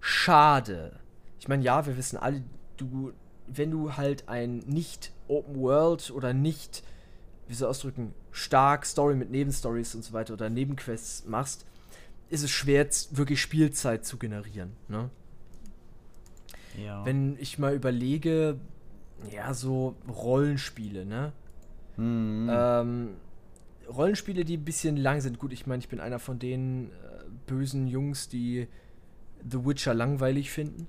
schade. Ich meine, ja, wir wissen alle, du, wenn du halt ein nicht Open World oder nicht, wie soll ich ausdrücken, stark Story mit Nebenstories und so weiter oder Nebenquests machst, ist es schwer, wirklich Spielzeit zu generieren. Ne? Ja. Wenn ich mal überlege, ja, so Rollenspiele, ne? Mhm. Ähm, Rollenspiele, die ein bisschen lang sind. Gut, ich meine, ich bin einer von den äh, bösen Jungs, die The Witcher langweilig finden.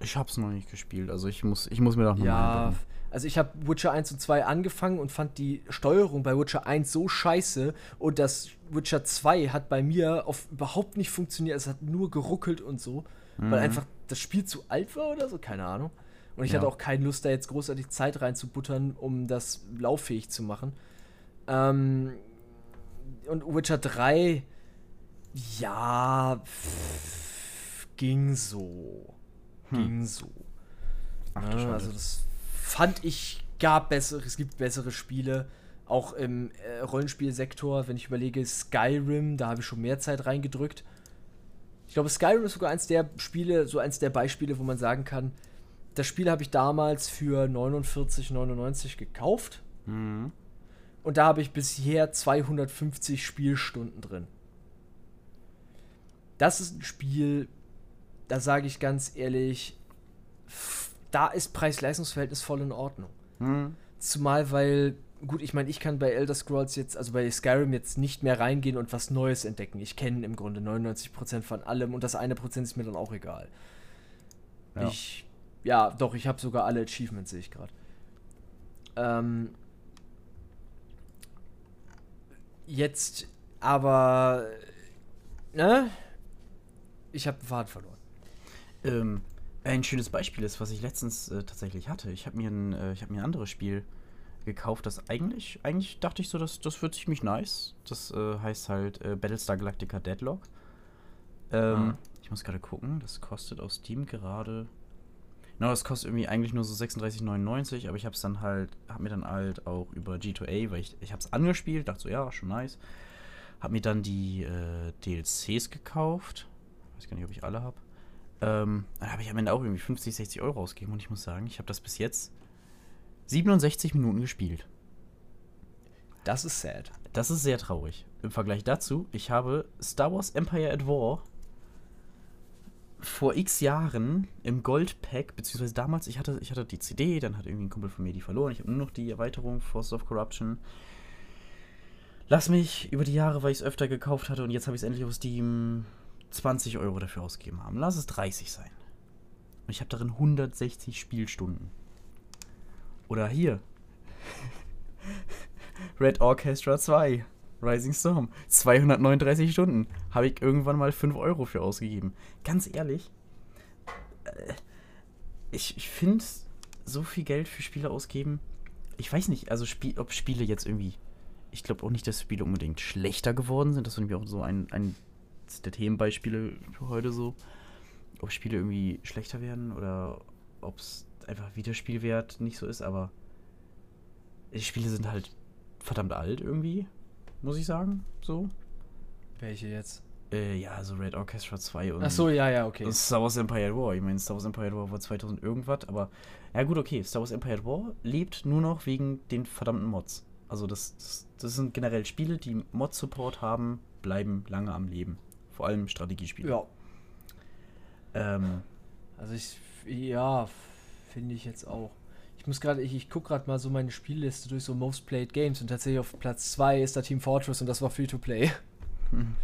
ich hab's noch nicht gespielt, also ich muss, ich muss mir doch nochmal Ja, also ich habe Witcher 1 und 2 angefangen und fand die Steuerung bei Witcher 1 so scheiße und das Witcher 2 hat bei mir auf überhaupt nicht funktioniert. Es hat nur geruckelt und so, weil Mhm. einfach das Spiel zu alt war oder so, keine Ahnung. Und ich Ja. hatte auch keine Lust, da jetzt großartig Zeit reinzubuttern, um das lauffähig zu machen. Ähm, und Witcher 3, ja, pff, ging so. Hm. Ging so. Ach Ja, Schande. also das fand ich gab bessere, es gibt bessere Spiele, auch im äh, Rollenspielsektor, wenn ich überlege, Skyrim, da habe ich schon mehr Zeit reingedrückt. Ich glaube, Skyrim ist sogar eins der Spiele, so eins der Beispiele, wo man sagen kann, das Spiel habe ich damals für 49,99 gekauft Mhm. Und da habe ich bisher 250 Spielstunden drin. Das ist ein Spiel, da sage ich ganz ehrlich, da ist Preis-Leistungs-Verhältnis voll in Ordnung. Mhm. Zumal, weil, gut, ich meine, ich kann bei Elder Scrolls jetzt, also bei Skyrim jetzt nicht mehr reingehen und was Neues entdecken. Ich kenne im Grunde 99% von allem und das eine Prozent ist mir dann auch egal. Ja. Ich, ja, doch, ich habe sogar alle Achievements, sehe ich gerade. Ähm, jetzt aber, ne? Ich habe Faden verloren. Ähm, ein schönes Beispiel ist, was ich letztens äh, tatsächlich hatte. Ich habe mir, ein, äh, ich hab mir ein anderes Spiel gekauft, das eigentlich, eigentlich dachte ich so, das, das wird ziemlich nice. Das äh, heißt halt äh, Battlestar Galactica Deadlock. Ähm, Ah. Ich muss gerade gucken, das kostet aus Steam gerade. Genau, das kostet irgendwie eigentlich nur so 36,99, aber ich habe es dann halt, habe mir dann halt auch über G2A, weil ich, ich habe es angespielt, dachte so, ja, schon nice. Habe mir dann die äh, DLCs gekauft. Weiß gar nicht, ob ich alle habe. Ähm, dann habe ich am Ende auch irgendwie 50, 60 Euro ausgegeben und ich muss sagen, ich habe das bis jetzt 67 Minuten gespielt. Das ist sad. Das ist sehr traurig. Im Vergleich dazu, ich habe Star Wars Empire at War vor x Jahren im Goldpack, beziehungsweise damals, ich hatte, ich hatte die CD, dann hat irgendwie ein Kumpel von mir die verloren. Ich habe nur noch die Erweiterung Force of Corruption. Lass mich über die Jahre, weil ich es öfter gekauft hatte und jetzt habe ich es endlich auf Steam 20 Euro dafür ausgegeben haben. Lass es 30 sein. Und ich habe darin 160 Spielstunden. Oder hier. *laughs* Red Orchestra 2. Rising Storm. 239 Stunden. Habe ich irgendwann mal 5 Euro für ausgegeben. Ganz ehrlich, äh, ich, ich finde, so viel Geld für Spiele ausgeben, ich weiß nicht, also Spie ob Spiele jetzt irgendwie ich glaube auch nicht, dass Spiele unbedingt schlechter geworden sind. Das ist nämlich auch so ein, ein der Themenbeispiele für heute so. Ob Spiele irgendwie schlechter werden oder ob es einfach Wiederspielwert nicht so ist, aber die Spiele sind halt verdammt alt irgendwie, muss ich sagen. So. Welche jetzt? Äh, ja, so Red Orchestra 2 und. Ach so, ja, ja, okay. Star Wars Empire War. Ich meine, Star Wars Empire War war 2000 irgendwas, aber. Ja, gut, okay. Star Wars Empire War lebt nur noch wegen den verdammten Mods. Also, das, das, das sind generell Spiele, die Mod-Support haben, bleiben lange am Leben. Vor allem Strategiespiele. Ja. Ähm. Also, ich. Ja, finde ich jetzt auch. Ich muss gerade, ich, ich gucke gerade mal so meine Spielliste durch so Most Played Games und tatsächlich auf Platz 2 ist da Team Fortress und das war Free-to-Play. Hm.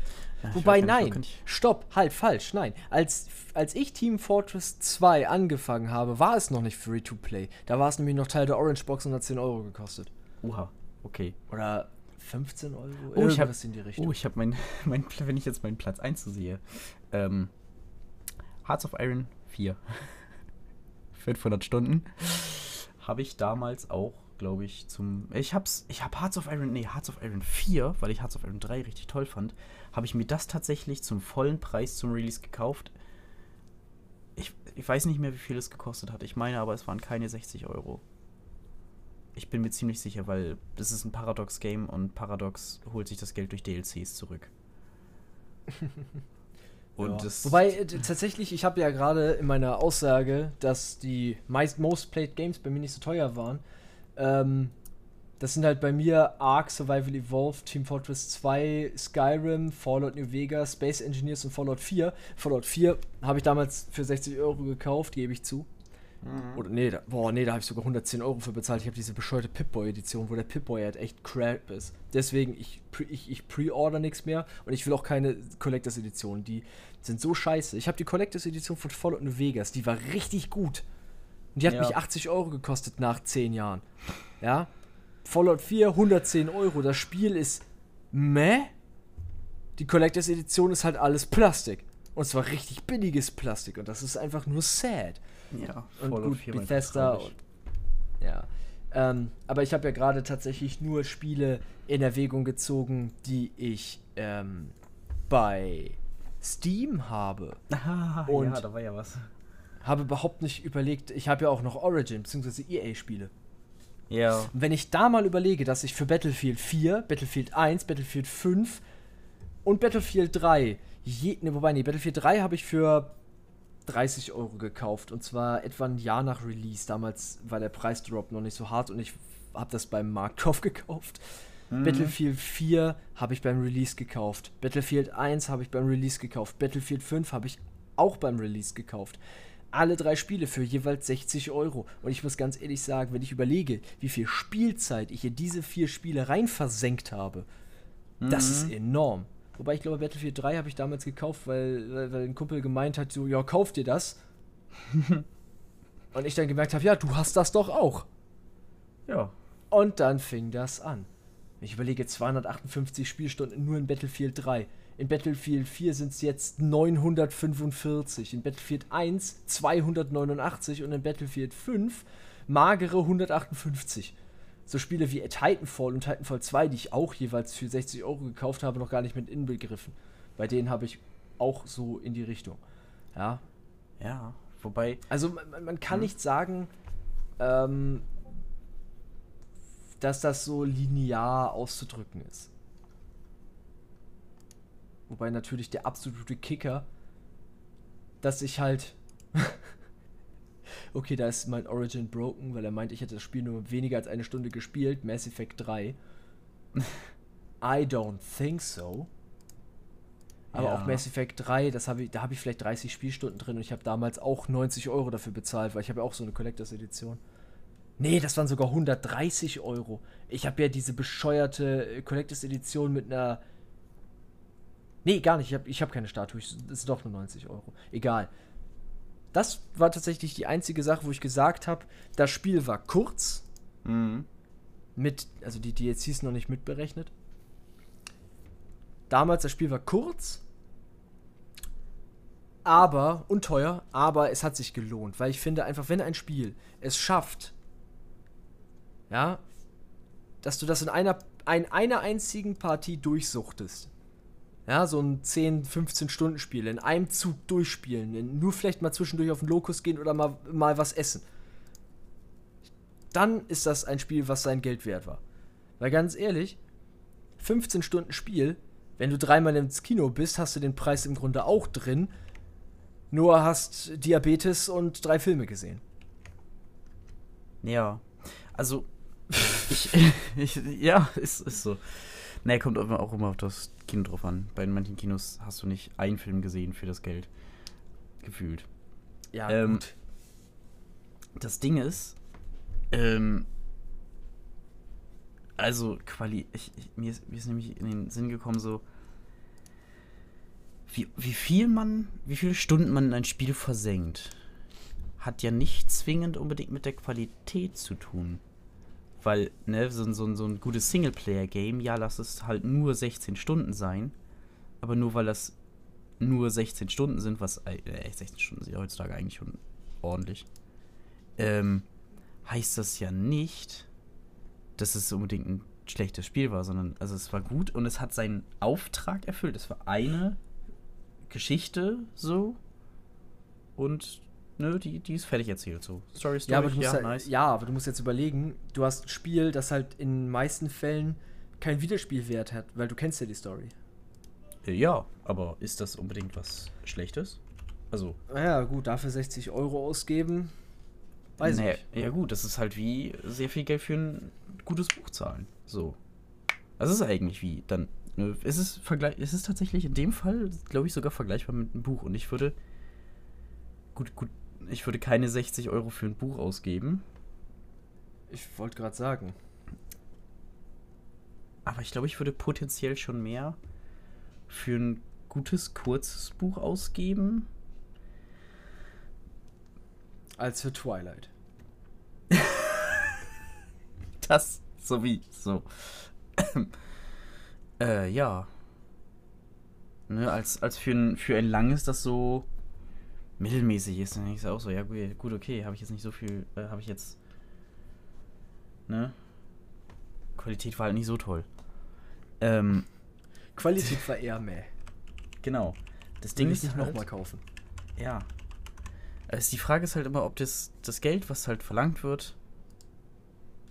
Ja, Wobei, nein, stopp, halt, falsch, nein. Als, als ich Team Fortress 2 angefangen habe, war es noch nicht Free-to-Play. Da war es nämlich noch Teil der Orange Box und hat 10 Euro gekostet. Oha, okay. Oder 15 Euro? Oh, ich habe in die Richtung. Oh, ich habe mein, *laughs* mein, wenn ich jetzt meinen Platz 1 sehe. Ähm, Hearts of Iron 4. 500 *laughs* Stunden. Habe ich damals auch glaube ich, zum. Ich hab's. Ich hab Hearts of Iron. Nee, Hearts of Iron 4, weil ich Hearts of Iron 3 richtig toll fand, habe ich mir das tatsächlich zum vollen Preis zum Release gekauft. Ich, ich weiß nicht mehr, wie viel es gekostet hat. Ich meine aber, es waren keine 60 Euro. Ich bin mir ziemlich sicher, weil das ist ein Paradox-Game und Paradox holt sich das Geld durch DLCs zurück. *laughs* Und ja. Wobei, äh, tatsächlich, ich habe ja gerade in meiner Aussage, dass die meist Most Played Games bei mir nicht so teuer waren, ähm, das sind halt bei mir Ark, Survival Evolved, Team Fortress 2, Skyrim, Fallout New Vegas, Space Engineers und Fallout 4. Fallout 4 habe ich damals für 60 Euro gekauft, gebe ich zu. Mhm. Oder nee, da, boah, nee, da habe ich sogar 110 Euro für bezahlt. Ich habe diese bescheuerte Pip-Boy-Edition, wo der Pip-Boy halt echt crap ist. Deswegen, ich, ich, ich pre-order nichts mehr und ich will auch keine Collectors-Edition. Die sind so scheiße. Ich habe die Collectors-Edition von Fallout New Vegas, die war richtig gut. Und die hat ja. mich 80 Euro gekostet nach 10 Jahren. Ja. Fallout 4, 110 Euro. Das Spiel ist meh. Die Collectors Edition ist halt alles Plastik. Und zwar richtig billiges Plastik. Und das ist einfach nur sad. Ja, und gut, 4 Bethesda und, Ja. Ähm, aber ich habe ja gerade tatsächlich nur Spiele in Erwägung gezogen, die ich ähm, bei Steam habe. Ah, und ja, da war ja was habe überhaupt nicht überlegt, ich habe ja auch noch Origin bzw. EA-Spiele. Ja. Und wenn ich da mal überlege, dass ich für Battlefield 4, Battlefield 1, Battlefield 5 und Battlefield 3, je, ne, wobei, nee, Battlefield 3 habe ich für 30 Euro gekauft. Und zwar etwa ein Jahr nach Release. Damals war der Preisdrop noch nicht so hart und ich habe das beim Marktkauf *laughs* gekauft. Mhm. Battlefield 4 habe ich beim Release gekauft. Battlefield 1 habe ich beim Release gekauft. Battlefield 5 habe ich auch beim Release gekauft alle drei Spiele für jeweils 60 Euro. Und ich muss ganz ehrlich sagen, wenn ich überlege, wie viel Spielzeit ich in diese vier Spiele rein versenkt habe, mhm. das ist mhm. enorm. Wobei ich glaube, Battlefield 3 habe ich damals gekauft, weil, weil, weil, ein Kumpel gemeint hat, so, ja, kauf dir das. *laughs* Und ich dann gemerkt habe, ja, du hast das doch auch. Ja. Und dann fing das an. Ich überlege 258 Spielstunden nur in Battlefield 3. In Battlefield 4 sind es jetzt 945, in Battlefield 1 289 und in Battlefield 5 magere 158. So Spiele wie Titanfall und Titanfall 2, die ich auch jeweils für 60 Euro gekauft habe, noch gar nicht mit inbegriffen. Bei denen habe ich auch so in die Richtung. Ja. Ja, wobei. Also man, man kann hm. nicht sagen, ähm, dass das so linear auszudrücken ist. Wobei natürlich der absolute Kicker, dass ich halt. *laughs* okay, da ist mein Origin broken, weil er meint, ich hätte das Spiel nur weniger als eine Stunde gespielt. Mass Effect 3. I don't think so. Aber ja. auch Mass Effect 3, das hab ich, da habe ich vielleicht 30 Spielstunden drin und ich habe damals auch 90 Euro dafür bezahlt, weil ich habe ja auch so eine Collectors Edition. Nee, das waren sogar 130 Euro. Ich habe ja diese bescheuerte Collectors Edition mit einer Nee, gar nicht. Ich habe ich hab keine Statue. Es ist doch nur 90 Euro. Egal. Das war tatsächlich die einzige Sache, wo ich gesagt habe, das Spiel war kurz. Mhm. Mit, also die DLCs noch nicht mitberechnet. Damals, das Spiel war kurz. Aber, und teuer, aber es hat sich gelohnt. Weil ich finde einfach, wenn ein Spiel es schafft, ja, dass du das in einer, ein, einer einzigen Partie durchsuchtest, ja, so ein 10, 15 Stunden Spiel, in einem Zug durchspielen, nur vielleicht mal zwischendurch auf den Lokus gehen oder mal, mal was essen, dann ist das ein Spiel, was sein Geld wert war. Weil ganz ehrlich, 15 Stunden Spiel, wenn du dreimal ins Kino bist, hast du den Preis im Grunde auch drin, nur hast Diabetes und drei Filme gesehen. Ja, also *laughs* ich, *laughs* ich, ja, ist, ist so. Ne, kommt auch immer auf das Kino drauf an. Bei manchen Kinos hast du nicht einen Film gesehen für das Geld. Gefühlt. Ja, ähm, gut. Das Ding ist, ähm, also Quali, ich, ich, mir, ist, mir ist nämlich in den Sinn gekommen, so, wie, wie viel man, wie viele Stunden man in ein Spiel versenkt, hat ja nicht zwingend unbedingt mit der Qualität zu tun. Weil, ne, so, so, so ein gutes Singleplayer-Game, ja, lass es halt nur 16 Stunden sein. Aber nur weil das nur 16 Stunden sind, was, äh, 16 Stunden sind ja heutzutage eigentlich schon ordentlich, ähm, heißt das ja nicht, dass es unbedingt ein schlechtes Spiel war, sondern, also es war gut und es hat seinen Auftrag erfüllt. Es war eine Geschichte so und ne, die, die ist fertig erzählt. So, Story, Story, ja, aber du musst ja, halt, nice. ja, aber du musst jetzt überlegen, du hast ein Spiel, das halt in den meisten Fällen keinen Wiederspielwert hat, weil du kennst ja die Story. Äh, ja, aber ist das unbedingt was Schlechtes? Also. Ja, gut, dafür 60 Euro ausgeben. Weiß nee, ich. Ja, gut, das ist halt wie sehr viel Geld für ein gutes Buch zahlen. So. Das ist eigentlich wie dann. Ne, es ist, vergleich, es ist tatsächlich in dem Fall, glaube ich, sogar vergleichbar mit einem Buch. Und ich würde. Gut, gut, ich würde keine 60 Euro für ein Buch ausgeben. Ich wollte gerade sagen. Aber ich glaube, ich würde potenziell schon mehr für ein gutes, kurzes Buch ausgeben. Als für Twilight. *laughs* das sowieso. äh, ja. Ne, als, als für ein, für ein langes, das so mittelmäßig ist, dann denke ich auch so, ja gut, okay, habe ich jetzt nicht so viel, äh, habe ich jetzt, ne? Qualität war halt nicht so toll. Ähm, Qualität war eher mehr. Genau. Das Ding ist halt, nochmal kaufen. Ja. Also die Frage ist halt immer, ob das, das Geld, was halt verlangt wird,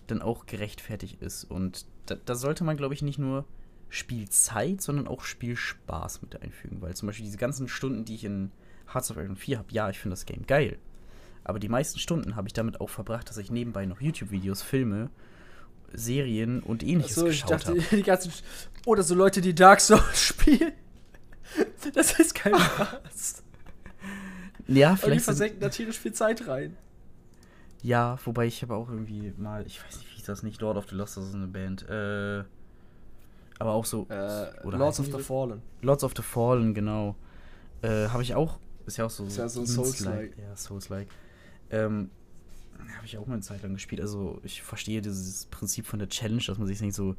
dann auch gerechtfertigt ist. Und da, da sollte man, glaube ich, nicht nur Spielzeit, sondern auch Spielspaß mit einfügen. Weil zum Beispiel diese ganzen Stunden, die ich in Hearts of Iron 4 habe, ja, ich finde das Game geil. Aber die meisten Stunden habe ich damit auch verbracht, dass ich nebenbei noch YouTube-Videos, Filme, Serien und ähnliches so, geschaut habe. *laughs* Die ganzen Oder so Leute, die Dark Souls *laughs* spielen. Das ist kein *laughs* Spaß. ja, vielleicht. Und die versenken da tierisch viel Zeit rein. Ja, wobei ich habe auch irgendwie mal, ich weiß nicht, wie ist das nicht, Lord of the Lost, das ist eine Band. Äh, aber auch so. Äh, Lords of the Fallen. Lords of the Fallen, genau. Äh, habe ich auch ist ja auch so. Ist ja so Souls-like. Ja, Souls-like. Ähm, habe ich auch mal eine Zeit lang gespielt. Also, ich verstehe dieses Prinzip von der Challenge, dass man sich nicht so.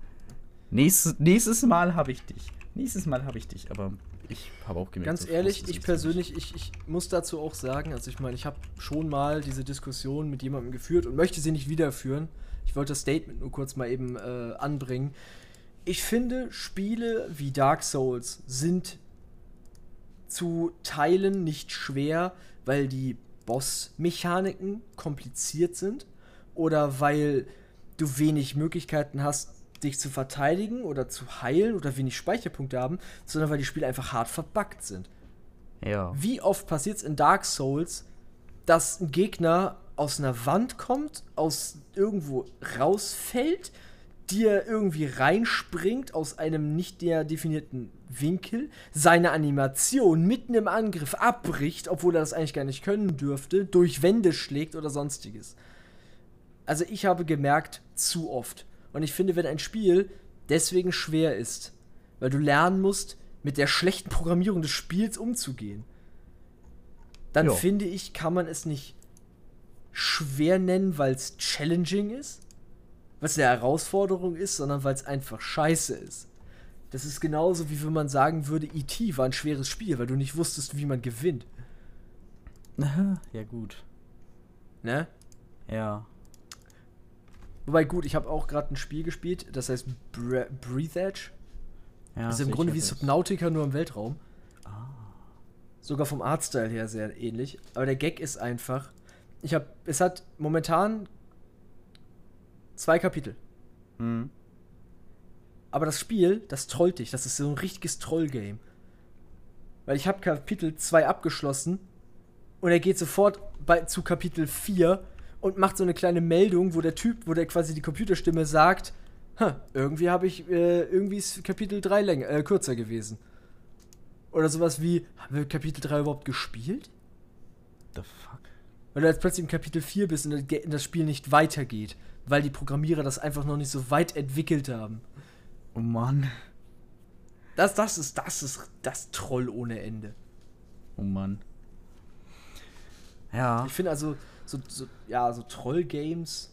Nächstes, nächstes Mal habe ich dich. Nächstes Mal habe ich dich. Aber ich habe auch gemerkt. Ganz ehrlich, ich persönlich, ich, ich muss dazu auch sagen, also ich meine, ich habe schon mal diese Diskussion mit jemandem geführt und möchte sie nicht wiederführen. Ich wollte das Statement nur kurz mal eben äh, anbringen. Ich finde, Spiele wie Dark Souls sind zu teilen nicht schwer, weil die Boss-Mechaniken kompliziert sind oder weil du wenig Möglichkeiten hast, dich zu verteidigen oder zu heilen oder wenig Speicherpunkte haben, sondern weil die Spiele einfach hart verbuggt sind. Ja. Wie oft passiert es in Dark Souls, dass ein Gegner aus einer Wand kommt, aus irgendwo rausfällt, dir irgendwie reinspringt aus einem nicht der definierten Winkel, seine Animation mitten im Angriff abbricht, obwohl er das eigentlich gar nicht können dürfte, durch Wände schlägt oder sonstiges. Also ich habe gemerkt, zu oft. Und ich finde, wenn ein Spiel deswegen schwer ist, weil du lernen musst, mit der schlechten Programmierung des Spiels umzugehen, dann jo. finde ich, kann man es nicht schwer nennen, weil es challenging ist, was eine Herausforderung ist, sondern weil es einfach scheiße ist. Das ist genauso wie wenn man sagen würde, E.T. war ein schweres Spiel, weil du nicht wusstest, wie man gewinnt. Ja, gut. Ne? Ja. Wobei, gut, ich habe auch gerade ein Spiel gespielt, das heißt Bre Breathe Edge. Ja, das ist im Grunde wie. Subnautica nur im Weltraum. Ah. Sogar vom Artstyle her sehr ähnlich. Aber der Gag ist einfach, ich habe, es hat momentan zwei Kapitel. Hm. Aber das Spiel, das trollt dich. Das ist so ein richtiges Troll-Game. Weil ich habe Kapitel 2 abgeschlossen und er geht sofort bei, zu Kapitel 4 und macht so eine kleine Meldung, wo der Typ, wo der quasi die Computerstimme sagt, "Ha, irgendwie habe ich, äh, irgendwie ist Kapitel 3 länger, äh, kürzer gewesen. Oder sowas wie, haben wir Kapitel 3 überhaupt gespielt? The fuck? Weil du jetzt plötzlich im Kapitel 4 bist und das Spiel nicht weitergeht. Weil die Programmierer das einfach noch nicht so weit entwickelt haben. Oh Mann. Das, das ist, das ist das Troll ohne Ende. Oh Mann. Ja. Ich finde also, so, so, ja, so Troll-Games,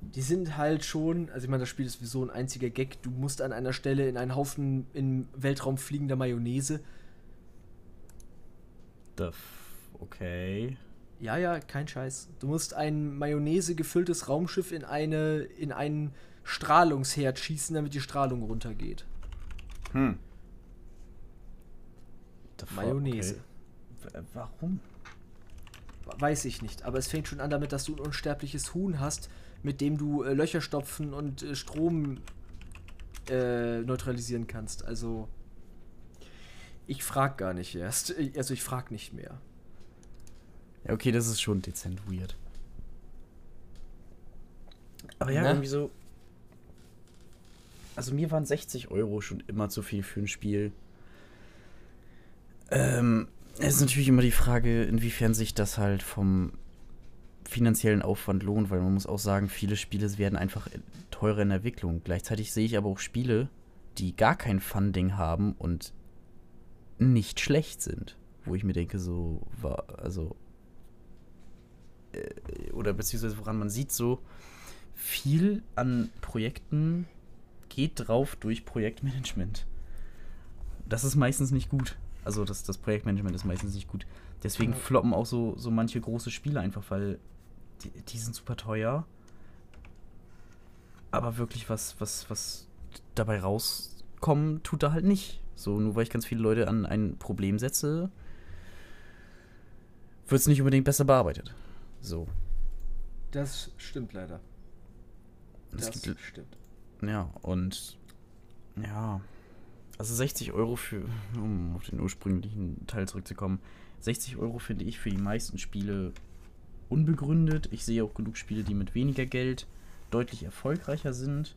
die sind halt schon, also ich meine, das Spiel ist sowieso ein einziger Gag. Du musst an einer Stelle in einen Haufen im Weltraum fliegender Mayonnaise. The okay. Ja, ja, kein Scheiß. Du musst ein Mayonnaise gefülltes Raumschiff in eine, in einen Strahlungsherd schießen, damit die Strahlung runtergeht. Hm. Mayonnaise. Okay. W- Warum? Weiß ich nicht, aber es fängt schon an damit, dass du ein unsterbliches Huhn hast, mit dem du äh, Löcher stopfen und äh, Strom äh, neutralisieren kannst. Also ich frag gar nicht erst. Also ich frag nicht mehr. Ja, okay, das ist schon dezent weird. Aber ja, Ne? irgendwie so. Also mir waren 60 Euro schon immer zu viel für ein Spiel. Ähm, es ist natürlich immer die Frage, inwiefern sich das halt vom finanziellen Aufwand lohnt, weil man muss auch sagen, viele Spiele werden einfach teurer in der Entwicklung. Gleichzeitig sehe ich aber auch Spiele, die gar kein Funding haben und nicht schlecht sind. Wo ich mir denke, so, war, also, oder beziehungsweise woran man sieht, so viel an Projekten geht drauf durch Projektmanagement. Das ist meistens nicht gut. Also das, das Projektmanagement ist meistens nicht gut. Deswegen floppen auch so, so manche große Spiele einfach, weil die, die sind super teuer. Aber wirklich was, was, was dabei rauskommen, tut da halt nicht. So, nur weil ich ganz viele Leute an ein Problem setze, wird es nicht unbedingt besser bearbeitet. So. Das stimmt leider. Das gibt, stimmt. ja, und ja, also 60 Euro für, um auf den ursprünglichen Teil zurückzukommen, 60 Euro finde ich für die meisten Spiele unbegründet. Ich sehe auch genug Spiele, die mit weniger Geld deutlich erfolgreicher sind.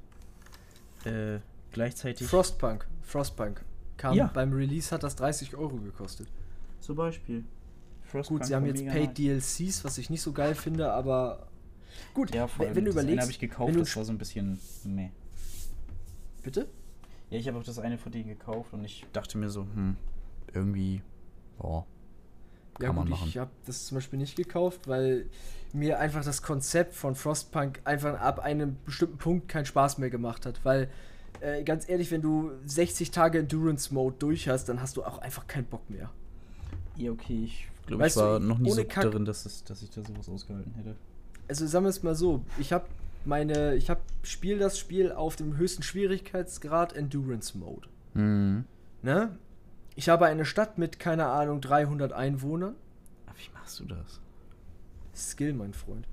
Äh, gleichzeitig. Frostpunk. Frostpunk. Kam Ja. beim Release hat das 30 Euro gekostet. zum Beispiel. Gut, sie haben jetzt Paid DLCs, was ich nicht so geil finde, aber gut, Ja, vor wenn, allem, wenn du überlegst, habe ich gekauft, wenn du das war so ein bisschen meh. bitte? Ja, ich habe auch das eine von denen gekauft und ich dachte mir so, hm, irgendwie, boah, Ja kann man gut, machen. ich habe das zum Beispiel nicht gekauft, weil mir einfach das Konzept von Frostpunk einfach ab einem bestimmten Punkt keinen Spaß mehr gemacht hat, weil äh, ganz ehrlich, wenn du 60 Tage Endurance Mode durch hast, dann hast du auch einfach keinen Bock mehr. Ja, okay, ich glaube, ich Weißt du, war noch nie so Kack- darin, dass, es, dass ich da sowas ausgehalten hätte. Also sagen wir es mal so, ich habe meine, ich habe spiel das Spiel auf dem höchsten Schwierigkeitsgrad Endurance Mode. Mhm. Ne? Ich habe eine Stadt mit, keine Ahnung, 300 Einwohnern. Aber wie machst du das? Skill, mein Freund.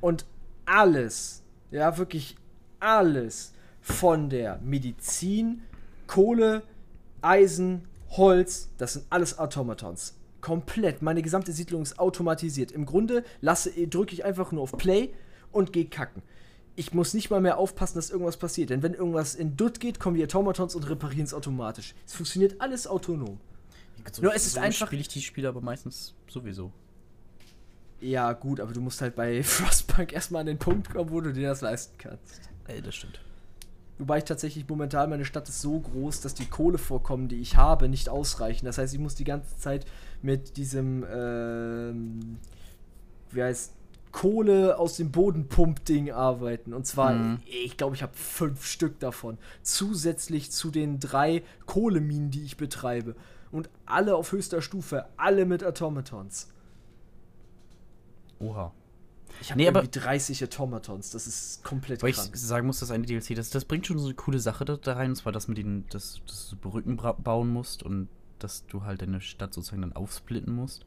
Und alles, ja, wirklich alles von der Medizin, Kohle, Eisen, Holz, das sind alles Automatons. Komplett. Meine gesamte Siedlung ist automatisiert. Im Grunde lasse, drücke ich einfach nur auf Play und gehe kacken. Ich muss nicht mal mehr aufpassen, dass irgendwas passiert. Denn wenn irgendwas in Dutt geht, kommen die Automatons und reparieren es automatisch. Es funktioniert alles autonom. So, Nur es ist einfach- spiele ich die Spiele aber meistens sowieso. Ja, gut, aber du musst halt bei *laughs* Frostpunk erstmal an den Punkt kommen, wo du dir das leisten kannst. Ey, das stimmt. Wobei ich tatsächlich momentan, meine Stadt ist so groß, dass die Kohlevorkommen, die ich habe, nicht ausreichen. Das heißt, ich muss die ganze Zeit mit diesem, ähm, wie heißt, Kohle aus dem Bodenpump-Ding arbeiten. Und zwar, Mhm. ich glaube, ich habe fünf Stück davon. Zusätzlich zu den drei Kohleminen, die ich betreibe. Und alle auf höchster Stufe, alle mit Automatons. Oha. Ich habe Nee, aber- irgendwie 30 Automatons. Das ist komplett Weil ich krank. sagen muss, das eine DLC, das, das bringt schon so eine coole Sache da, da rein. Und zwar, dass mit den, dass, dass du Brücken bauen musst und dass du halt deine Stadt sozusagen dann aufsplitten musst.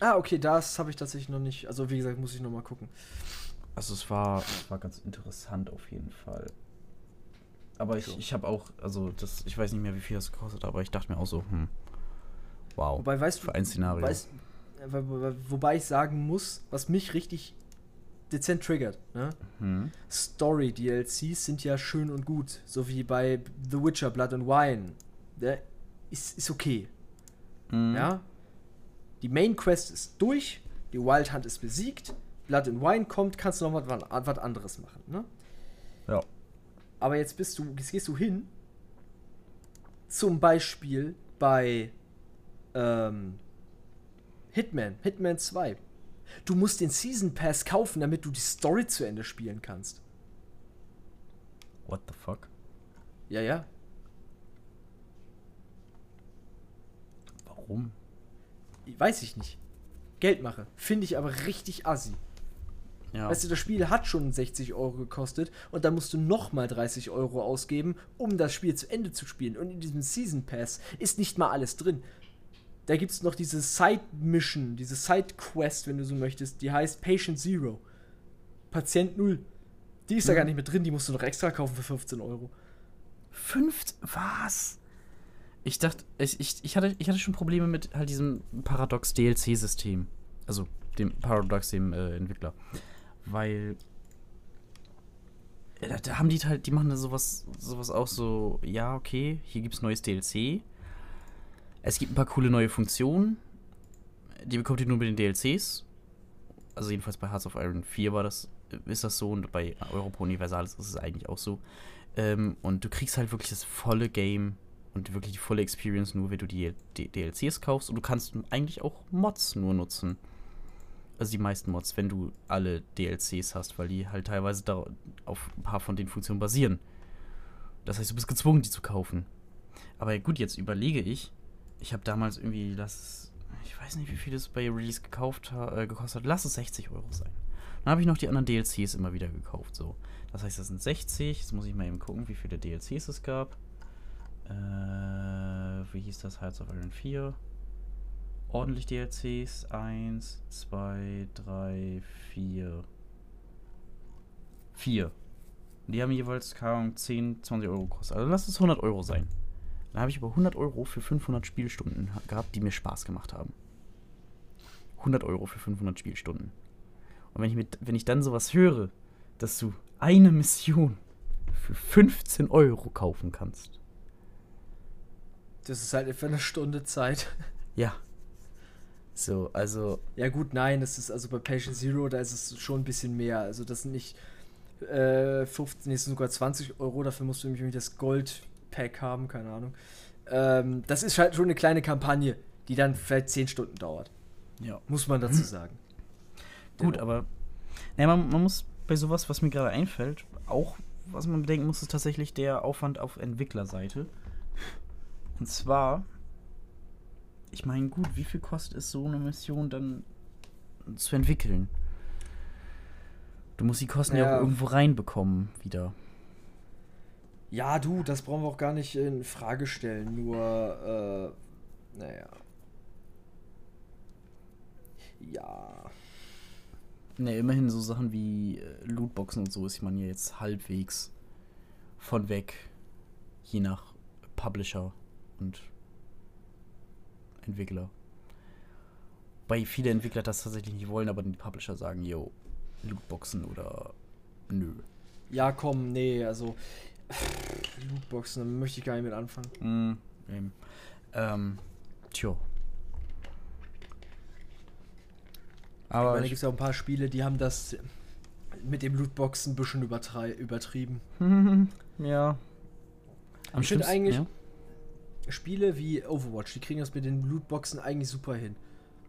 Ah, okay, das habe ich tatsächlich noch nicht. Also, wie gesagt, muss ich noch mal gucken. Also es war, es war ganz interessant auf jeden Fall. Aber ich, ich habe auch, also das, ich weiß nicht mehr, wie viel das gekostet, aber ich dachte mir auch so, hm, wow. Wobei, weißt du, für ein Szenario. Weißt, wobei ich sagen muss, was mich richtig dezent triggert, ne? hm. Story-DLCs sind ja schön und gut. So wie bei The Witcher Blood and Wine. Ne? Ist, ist okay. Hm. Ja? Die Main Quest ist durch, die Wild Hunt ist besiegt, Blood and Wine kommt, kannst du noch was, was anderes machen. Ne? Ja. Aber jetzt bist du, jetzt gehst du hin, zum Beispiel bei ähm, Hitman, Hitman 2. Du musst den Season Pass kaufen, damit du die Story zu Ende spielen kannst. What the fuck? Ja, ja. Warum? Weiß ich nicht. Geldmache. Finde ich aber richtig assi. Ja. Weißt du, das Spiel hat schon 60 Euro gekostet und dann musst du nochmal 30 Euro ausgeben, um das Spiel zu Ende zu spielen. Und in diesem Season Pass ist nicht mal alles drin. Da gibt es noch diese Side-Mission, diese Side-Quest, wenn du so möchtest, die heißt Patient Zero. Patient Null. Die ist da Mhm. gar nicht mit drin, die musst du noch extra kaufen für 15 Euro. Fünf? Was? Ich dachte, ich, ich, ich, hatte, ich hatte schon Probleme mit halt diesem Paradox-DLC-System. Also dem Paradox, dem äh, Entwickler. Weil. äh, Da, da haben die halt, die machen da sowas, sowas auch so, ja, okay, hier gibt's neues DLC. Es gibt ein paar coole neue Funktionen. Die bekommt ihr nur mit den DLCs. Also jedenfalls bei Hearts of Iron 4 war das, ist das so und bei Europa Universalis ist es eigentlich auch so. Ähm, und du kriegst halt wirklich das volle Game und wirklich die volle Experience nur, wenn du die D DLCs kaufst. Und du kannst eigentlich auch Mods nur nutzen. Also die meisten Mods, wenn du alle DLCs hast, weil die halt teilweise auf ein paar von den Funktionen basieren. Das heißt, du bist gezwungen, die zu kaufen. Aber gut, jetzt überlege ich, ich habe damals irgendwie, es, ich weiß nicht, wie viel das bei Release gekauft, äh, gekostet hat, lass es 60 Euro sein. Dann habe ich noch die anderen DLCs immer wieder gekauft, so. Das heißt, das sind 60. Jetzt muss ich mal eben gucken, wie viele DLCs es gab. Äh, wie hieß das? Hearts of Iron 4. Ordentlich DLCs. 1, 2, 3, 4. 4. Und die haben jeweils, keine Ahnung, 10, 20 Euro gekostet. Also lass es 100 Euro sein. Dann habe ich aber 100 Euro für 500 Spielstunden ha- gehabt, die mir Spaß gemacht haben. 100 Euro für 500 Spielstunden. Und wenn ich, mit, wenn ich dann sowas höre, dass du eine Mission für 15 Euro kaufen kannst. Das ist halt etwa eine Stunde Zeit. Ja. So, also, Ja gut, nein, das ist also bei Patient Zero, da ist es schon ein bisschen mehr. Also das sind nicht äh, 15, nee, sogar 20 Euro, dafür musst du nämlich das Gold-Pack haben, keine Ahnung. Ähm, das ist halt schon eine kleine Kampagne, die dann vielleicht 10 Stunden dauert, ja. muss man dazu sagen. Gut, Genau. aber naja, man, man muss bei sowas, was mir gerade einfällt, auch, was man bedenken muss, ist tatsächlich der Aufwand auf Entwicklerseite. Und zwar, ich meine, gut, wie viel kostet es so eine Mission dann zu entwickeln? Du musst die Kosten ja, Ja. auch irgendwo reinbekommen wieder. Ja, du, das brauchen wir auch gar nicht in Frage stellen, nur, äh, naja. Ja. Ne, immerhin so Sachen wie äh, Lootboxen und so ist man ja jetzt halbwegs von weg, je nach Publisher und Entwickler. Bei viele Entwickler das tatsächlich nicht wollen, aber die Publisher sagen, yo, Lootboxen oder nö. Ja, komm, nee, also. Lootboxen, da möchte ich gar nicht mit anfangen. Mm, eben. Ähm, tja. Aber da gibt es ja auch ein paar Spiele, die haben das mit dem Lootboxen ein bisschen übertrieben. *laughs* ja. Am Ich finde eigentlich- ja. Spiele wie Overwatch, die kriegen das mit den Lootboxen eigentlich super hin.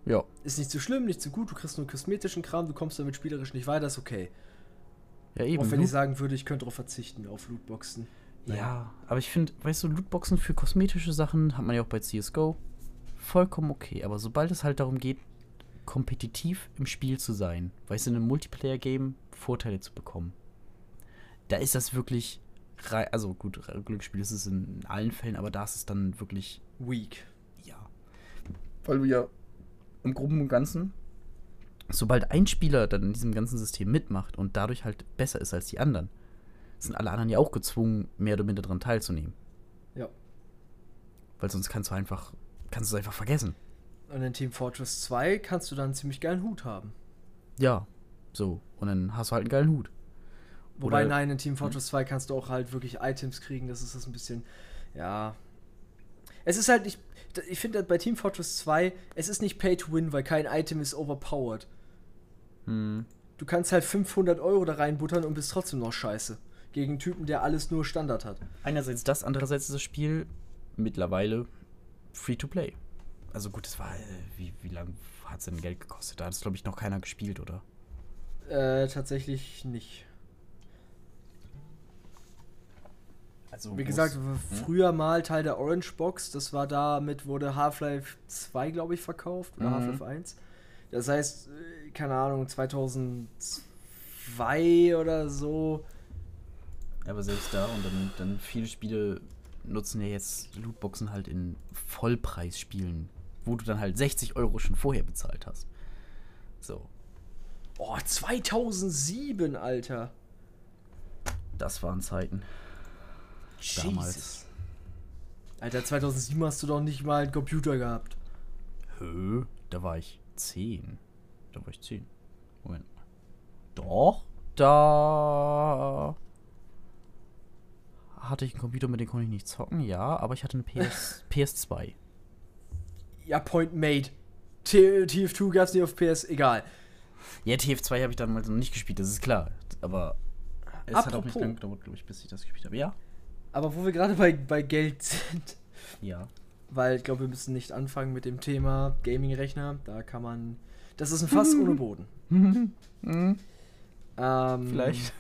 ja. Ist nicht so schlimm, nicht so gut, du kriegst nur kosmetischen Kram, du kommst damit spielerisch nicht weiter, ist okay. Ja, eben. Auch wenn Loot- ich sagen würde, ich könnte darauf verzichten, auf Lootboxen. Ja, aber ich finde, weißt du, Lootboxen für kosmetische Sachen hat man ja auch bei CSGO. Vollkommen okay. Aber sobald es halt darum geht, kompetitiv im Spiel zu sein, weißt du, in einem Multiplayer-Game Vorteile zu bekommen. Da ist das wirklich, also gut, Glücksspiel ist es in allen Fällen, aber da ist es dann wirklich weak. Ja. Weil du ja im Groben und Ganzen, sobald ein Spieler dann in diesem ganzen System mitmacht und dadurch halt besser ist als die anderen, sind alle anderen ja auch gezwungen, mehr oder minder daran teilzunehmen. Ja. Weil sonst kannst du einfach, kannst du es einfach vergessen. Und in Team Fortress 2 kannst du dann einen ziemlich geilen Hut haben. Ja, so. Und dann hast du halt einen geilen Hut. Wobei, Oder, nein, in Team Fortress 2 kannst du auch halt wirklich Items kriegen. Das ist das ein bisschen, ja. Es ist halt nicht, ich finde bei Team Fortress 2, es ist nicht Pay to Win, weil kein Item ist overpowered. Hm. Du kannst halt 500 Euro da reinbuttern und bist trotzdem noch scheiße. Gegen einen Typen, der alles nur Standard hat. Einerseits das, andererseits ist das Spiel mittlerweile free to play. Also gut, es war, äh, wie, wie lange hat es denn Geld gekostet? Da hat es, glaube ich, noch keiner gespielt, oder? Äh, tatsächlich nicht. Also, wie gesagt, hm? früher mal Teil der Orange Box, das war damit, wurde Half-Life 2, glaube ich, verkauft, oder mhm. Half-Life 1. Das heißt, keine Ahnung, 2002 oder so. Aber selbst da und dann, dann viele Spiele nutzen ja jetzt Lootboxen halt in Vollpreisspielen wo du dann halt 60 Euro schon vorher bezahlt hast. So. Oh, 2007, Alter. Das waren Zeiten. Jesus. Damals. Alter, 2007 hast du doch nicht mal einen Computer gehabt. Hö, da war ich 10. Da war ich 10. Moment. Doch, da hatte ich einen Computer, mit dem konnte ich nicht zocken, ja, aber ich hatte eine PS, *laughs* PS2 ja, Point made. TF2 gab es nicht auf PS, egal. Ja, TF2 habe ich damals noch nicht gespielt, das ist klar. Aber es Apropos. hat auch nicht lange gedauert, glaube ich, bis ich das gespielt habe. Ja. Aber wo wir gerade bei, bei Geld sind. Ja. Weil ich glaube, wir müssen nicht anfangen mit dem Thema Gaming-Rechner. Da kann man. Das ist ein Fass ohne Boden. *laughs* ähm, Vielleicht.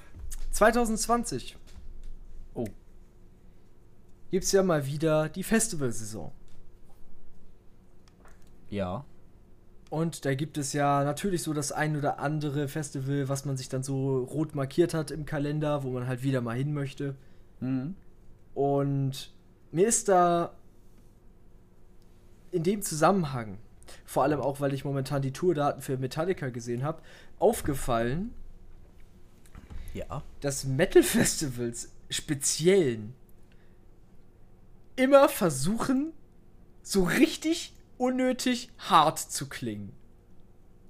2020. Oh. Gibt es ja mal wieder die Festivalsaison. Ja. Und da gibt es ja natürlich so das ein oder andere Festival, was man sich dann so rot markiert hat im Kalender, wo man halt wieder mal hin möchte. Mhm. Und mir ist da in dem Zusammenhang, vor allem auch, weil ich momentan die Tourdaten für Metallica gesehen habe, aufgefallen, ja. dass Metal-Festivals speziellen immer versuchen, so richtig unnötig hart zu klingen.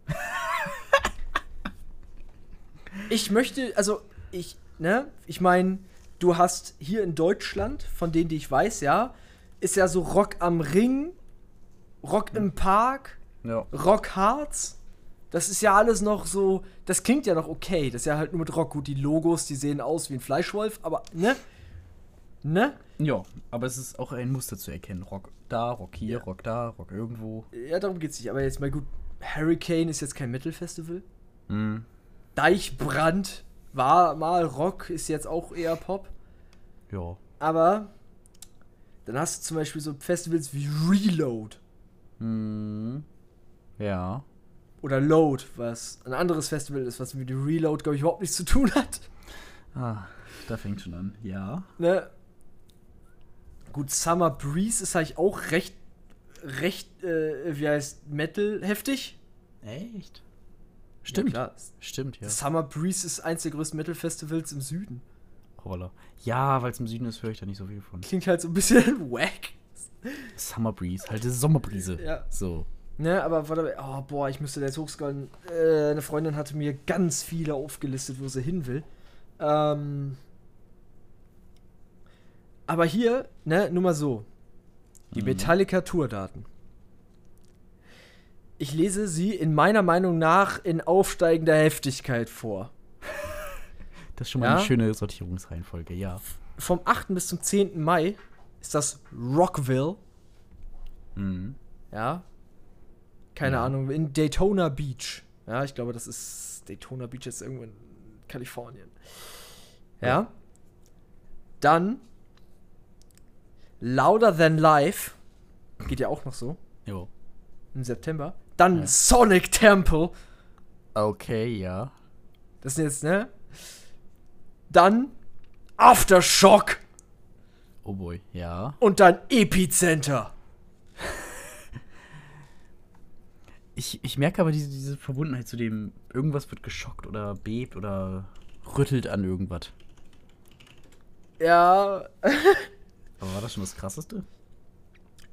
*laughs* ich möchte, also ich, ne, ich meine, du hast hier in Deutschland, von denen, die ich weiß, ja, ist ja so Rock am Ring, Rock im Park, ja. Rock Harz. Das ist ja alles noch so, das klingt ja noch okay. Das ist ja halt nur mit Rock. Gut, die Logos, die sehen aus wie ein Fleischwolf, aber, ne? Ne? Ja, aber es ist auch ein Muster zu erkennen. Rock da, Rock hier, ja. Rock da, Rock irgendwo. Ja, darum geht's nicht. Aber jetzt mal gut, Hurricane ist jetzt kein Metal-Festival. Mhm. Deichbrand war mal Rock, ist jetzt auch eher Pop. Ja. Aber dann hast du zum Beispiel so Festivals wie Reload. Mhm. Ja. Oder Load, was ein anderes Festival ist, was mit dem Reload, glaube ich, überhaupt nichts zu tun hat. Ah, da fängt schon an. Ja. Ne? Gut, Summer Breeze ist eigentlich auch recht, recht, äh, wie heißt, Metal heftig. Echt? Stimmt. Ja, Stimmt, ja. Summer Breeze ist eins der größten Metal-Festivals im Süden. Roller. Ja, weil es im Süden ist, höre ich da nicht so viel von. Klingt halt so ein bisschen *laughs* wack. Summer Breeze, halt diese Sommerbrise. Ja. So. Ne, aber warte, oh boah, ich müsste da jetzt hochscrollen. Äh, eine Freundin hatte mir ganz viele aufgelistet, wo sie hin will. Ähm, aber hier, ne, nur mal so. Die mhm. Metallica Tour-Daten. Ich lese sie in meiner Meinung nach in aufsteigender Heftigkeit vor. Das ist schon mal ja? eine schöne Sortierungsreihenfolge, ja. Vom 8. bis zum 10. Mai ist das Rockville. Mhm. Ja. Keine ja. Ahnung, in Daytona Beach. Ja, ich glaube, das ist Daytona Beach ist irgendwo in Kalifornien. Ja. ja. Dann Louder Than Life. Geht ja auch noch so. Jo. im September. Dann Ja. Sonic Temple. Okay, ja. Das sind jetzt, ne? Dann Aftershock Oh boy, ja. und dann Epicenter. *laughs* Ich, ich merke aber diese, diese Verbundenheit zu dem, irgendwas wird geschockt oder bebt oder rüttelt an irgendwas. Ja. *laughs* Aber war das schon das Krasseste?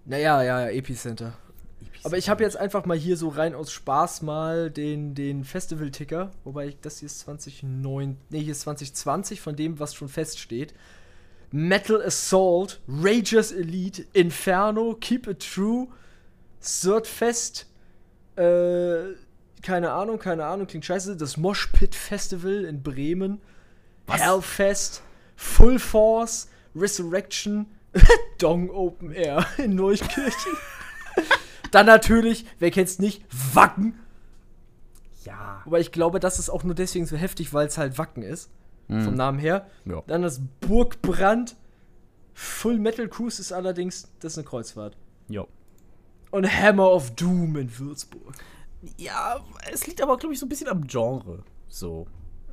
Naja, ja, ja, Epicenter. Aber ich habe jetzt einfach mal hier so rein aus Spaß mal den, den Festival-Ticker, wobei ich, das hier ist 2009, nee, hier ist 2020 von dem, was schon feststeht. Metal Assault, Ragers Elite, Inferno, Keep It True, Surtfest, äh, keine Ahnung, keine Ahnung, klingt scheiße, das Mosh Pit Festival in Bremen, Was? Hellfest, Full Force, Resurrection, *laughs* Dong Open Air in Neunkirchen. *laughs* Dann natürlich, wer kennt's nicht, Wacken. Ja. Wobei ich glaube, das ist auch nur deswegen so heftig, weil es halt Wacken ist. Mhm. Vom Namen her. Ja. Dann das Burgbrand. Full Metal Cruise ist allerdings, das ist eine Kreuzfahrt. Ja. Und Hammer of Doom in Würzburg. Ja, es liegt aber, glaube ich, so ein bisschen am Genre. So.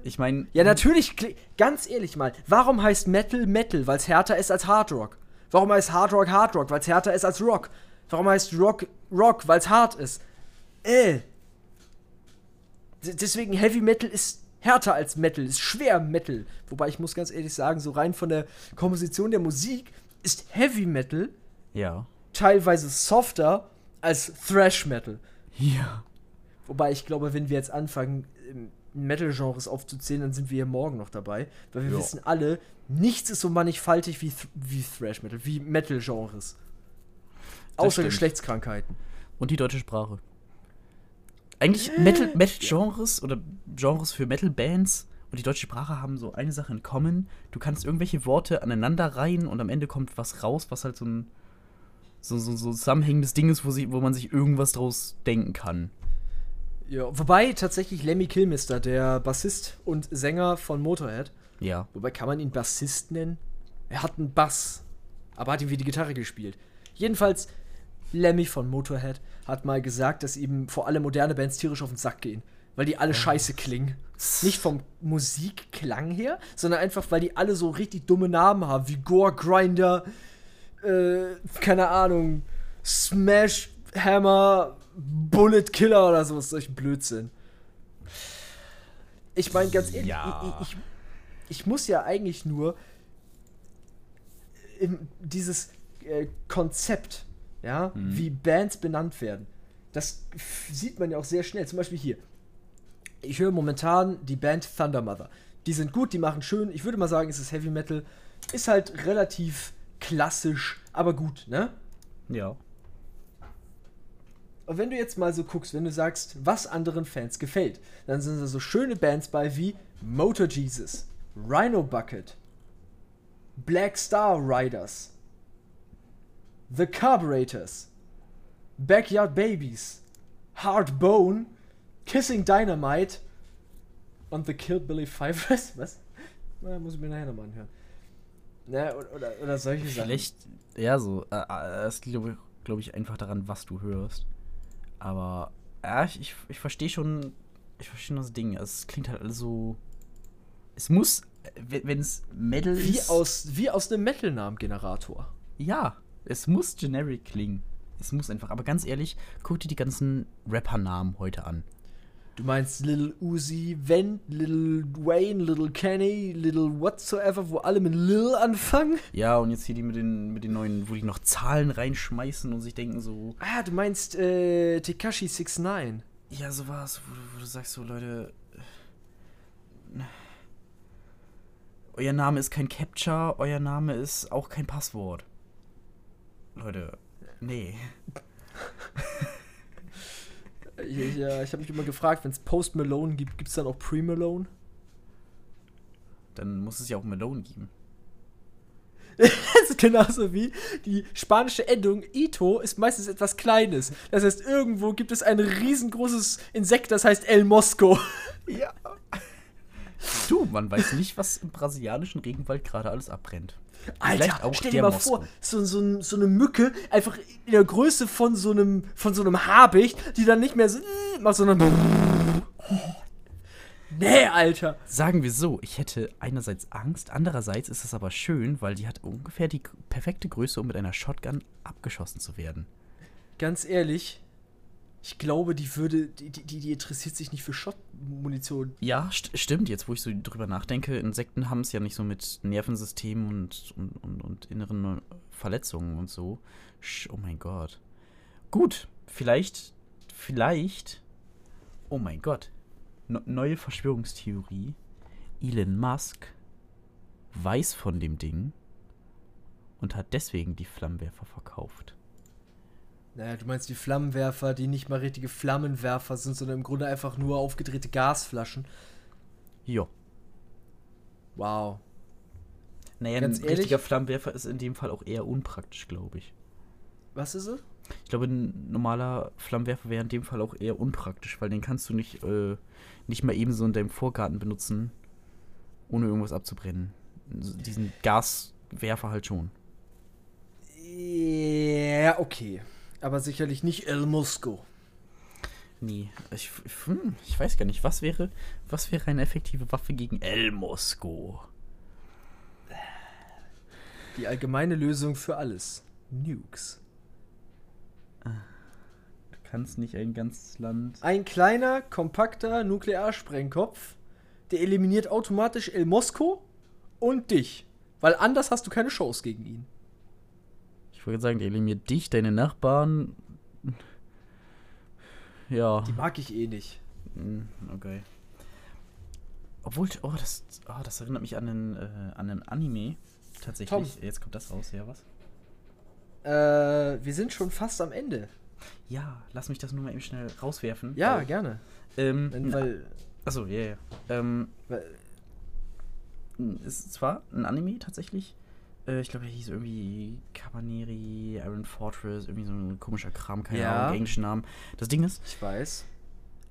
Ich meine. Ja, natürlich, ganz ehrlich mal, warum heißt Metal Metal? Weil es härter ist als Hard Rock. Warum heißt Hard Rock Hard Rock? Weil es härter ist als Rock. Warum heißt Rock Rock? Weil es hart ist. Äh. D- Deswegen Heavy Metal ist härter als Metal, ist schwer Metal. Wobei ich muss ganz ehrlich sagen, so rein von der Komposition der Musik ist Heavy Metal Ja. teilweise softer als Thrash Metal. Ja. Wobei ich glaube, wenn wir jetzt anfangen, ähm, Metal-Genres aufzuzählen, dann sind wir hier morgen noch dabei. Weil wir Ja. wissen alle, nichts ist so mannigfaltig wie, Th wie Thrash-Metal, wie Metal-Genres. Außer stimmt. Geschlechtskrankheiten. Und die deutsche Sprache. Eigentlich Metal- Metal-Genres oder Genres für Metal-Bands und die deutsche Sprache haben so eine Sache in common. Du kannst irgendwelche Worte aneinander reihen und am Ende kommt was raus, was halt so ein so, so, so zusammenhängendes Ding ist, wo, sie, wo man sich irgendwas draus denken kann. Ja, wobei tatsächlich Lemmy Kilmister, der Bassist und Sänger von Motorhead, Ja. wobei kann man ihn Bassist nennen? Er hat einen Bass, aber hat ihm wie die Gitarre gespielt. Jedenfalls, Lemmy von Motorhead hat mal gesagt, dass ihm vor allem moderne Bands tierisch auf den Sack gehen, weil die alle scheiße klingen. Nicht vom Musikklang her, sondern einfach, weil die alle so richtig dumme Namen haben, wie Gore Grinder, äh, keine Ahnung, Smash Hammer, Bullet Killer oder sowas, solchen Blödsinn. Ich meine, ganz ehrlich, Ja. ich, ich, ich muss ja eigentlich nur dieses äh, Konzept, ja, wie Bands benannt werden, das sieht man ja auch sehr schnell. Zum Beispiel hier. Ich höre momentan die Band Thunder Mother. Die sind gut, die machen schön. Ich würde mal sagen, es ist Heavy Metal. Ist halt relativ klassisch, aber gut, ne? Ja. Und wenn du jetzt mal so guckst, wenn du sagst, was anderen Fans gefällt, dann sind da so schöne Bands bei wie Motor Jesus, Rhino Bucket, Black Star Riders, The Carburetors, Backyard Babies, Hard Bone, Kissing Dynamite und The Kill Billy Five. *laughs* Was? Na, muss ich mir nachher nochmal anhören. Ne, oder, oder, oder solche Sachen. Vielleicht, ja, so. Äh, äh, es liegt, glaube glaub ich, einfach daran, was du hörst. Aber, ja, ich, ich, ich verstehe schon, ich verstehe das Ding. Es klingt halt alles so. Es muss, wenn es Metal Wie ist. aus, wie aus einem Metal-Namen-Generator. Ja, es muss generic klingen. Es muss einfach. Aber ganz ehrlich, guck dir die ganzen Rapper-Namen heute an. Du meinst Lil Uzi, Vent, Lil Wayne, Lil Kenny, Lil whatsoever, wo alle mit Lil anfangen? Ja, und jetzt hier die mit den, mit den neuen, wo die noch Zahlen reinschmeißen und sich denken so. Ah, du meinst äh, Tekashi 69. Ja, sowas, wo, du- wo du sagst so, Leute. äh, Euer Name ist kein Capture, euer Name ist auch kein Passwort. Leute, nee. Ich, ja, ich habe mich immer gefragt, wenn es Post Malone gibt, gibt es dann auch Pre Malone? Dann muss es ja auch Malone geben. *laughs* Das ist genauso wie die spanische Endung Ito ist meistens etwas Kleines. Das heißt, irgendwo gibt es ein riesengroßes Insekt, das heißt El Mosco. Ja. Du, man weiß nicht, was im brasilianischen Regenwald gerade alles abbrennt. Alter, stell dir mal Moskau. vor, so, so, so eine Mücke, einfach in der Größe von so einem, von so einem Habicht, die dann nicht mehr so macht, sondern. Oh, *laughs* nee, Alter. Sagen wir so, ich hätte einerseits Angst, andererseits ist es aber schön, weil die hat ungefähr die perfekte Größe, um mit einer Shotgun abgeschossen zu werden. Ganz ehrlich, ich glaube, die würde, die, die, die interessiert sich nicht für Shot-Munition. Ja, st stimmt. Jetzt, wo ich so drüber nachdenke, Insekten haben es ja nicht so mit Nervensystemen und, und, und, und inneren Verletzungen und so. Oh mein Gott. Gut, vielleicht, vielleicht. Oh mein Gott. No neue Verschwörungstheorie. Elon Musk weiß von dem Ding und hat deswegen die Flammenwerfer verkauft. Naja, du meinst die Flammenwerfer, die nicht mal richtige Flammenwerfer sind, sondern im Grunde einfach nur aufgedrehte Gasflaschen. Jo. Wow. Naja, Ganz ein ehrlich? richtiger Flammenwerfer ist in dem Fall auch eher unpraktisch, glaube ich. Was ist es? Ich glaube, ein normaler Flammenwerfer wäre in dem Fall auch eher unpraktisch, weil den kannst du nicht, äh, nicht mal eben so in deinem Vorgarten benutzen, ohne irgendwas abzubrennen. Diesen Gaswerfer halt schon. Ja, okay aber sicherlich nicht El Musco. Nee, ich, hm, ich weiß gar nicht, was wäre, was wäre eine effektive Waffe gegen El Mosco? Die allgemeine Lösung für alles. Nukes. Du kannst nicht ein ganzes Land. Ein kleiner, kompakter Nuklearsprengkopf, der eliminiert automatisch El Mosco und dich. Weil anders hast du keine Chance gegen ihn. Ich wollte sagen, die eliminiert dich, deine Nachbarn. Ja. Die mag ich eh nicht. Hm, okay. Obwohl, oh, das, oh, das erinnert mich an einen, äh, an einen Anime. Tatsächlich. Tom. Jetzt kommt das raus, ja, was? Äh, wir sind schon fast am Ende. Ja, lass mich das nur mal eben schnell rauswerfen. Ja, weil, gerne. Ähm, Wenn, weil. Achso, ja, yeah, ja. Ähm, weil, ist zwar ein Anime tatsächlich, äh, ich glaube, er hieß irgendwie Cabaneri, Iron Fortress, irgendwie so ein komischer Kram, keine ja. Ahnung, englischen Namen. Das Ding ist. Ich weiß.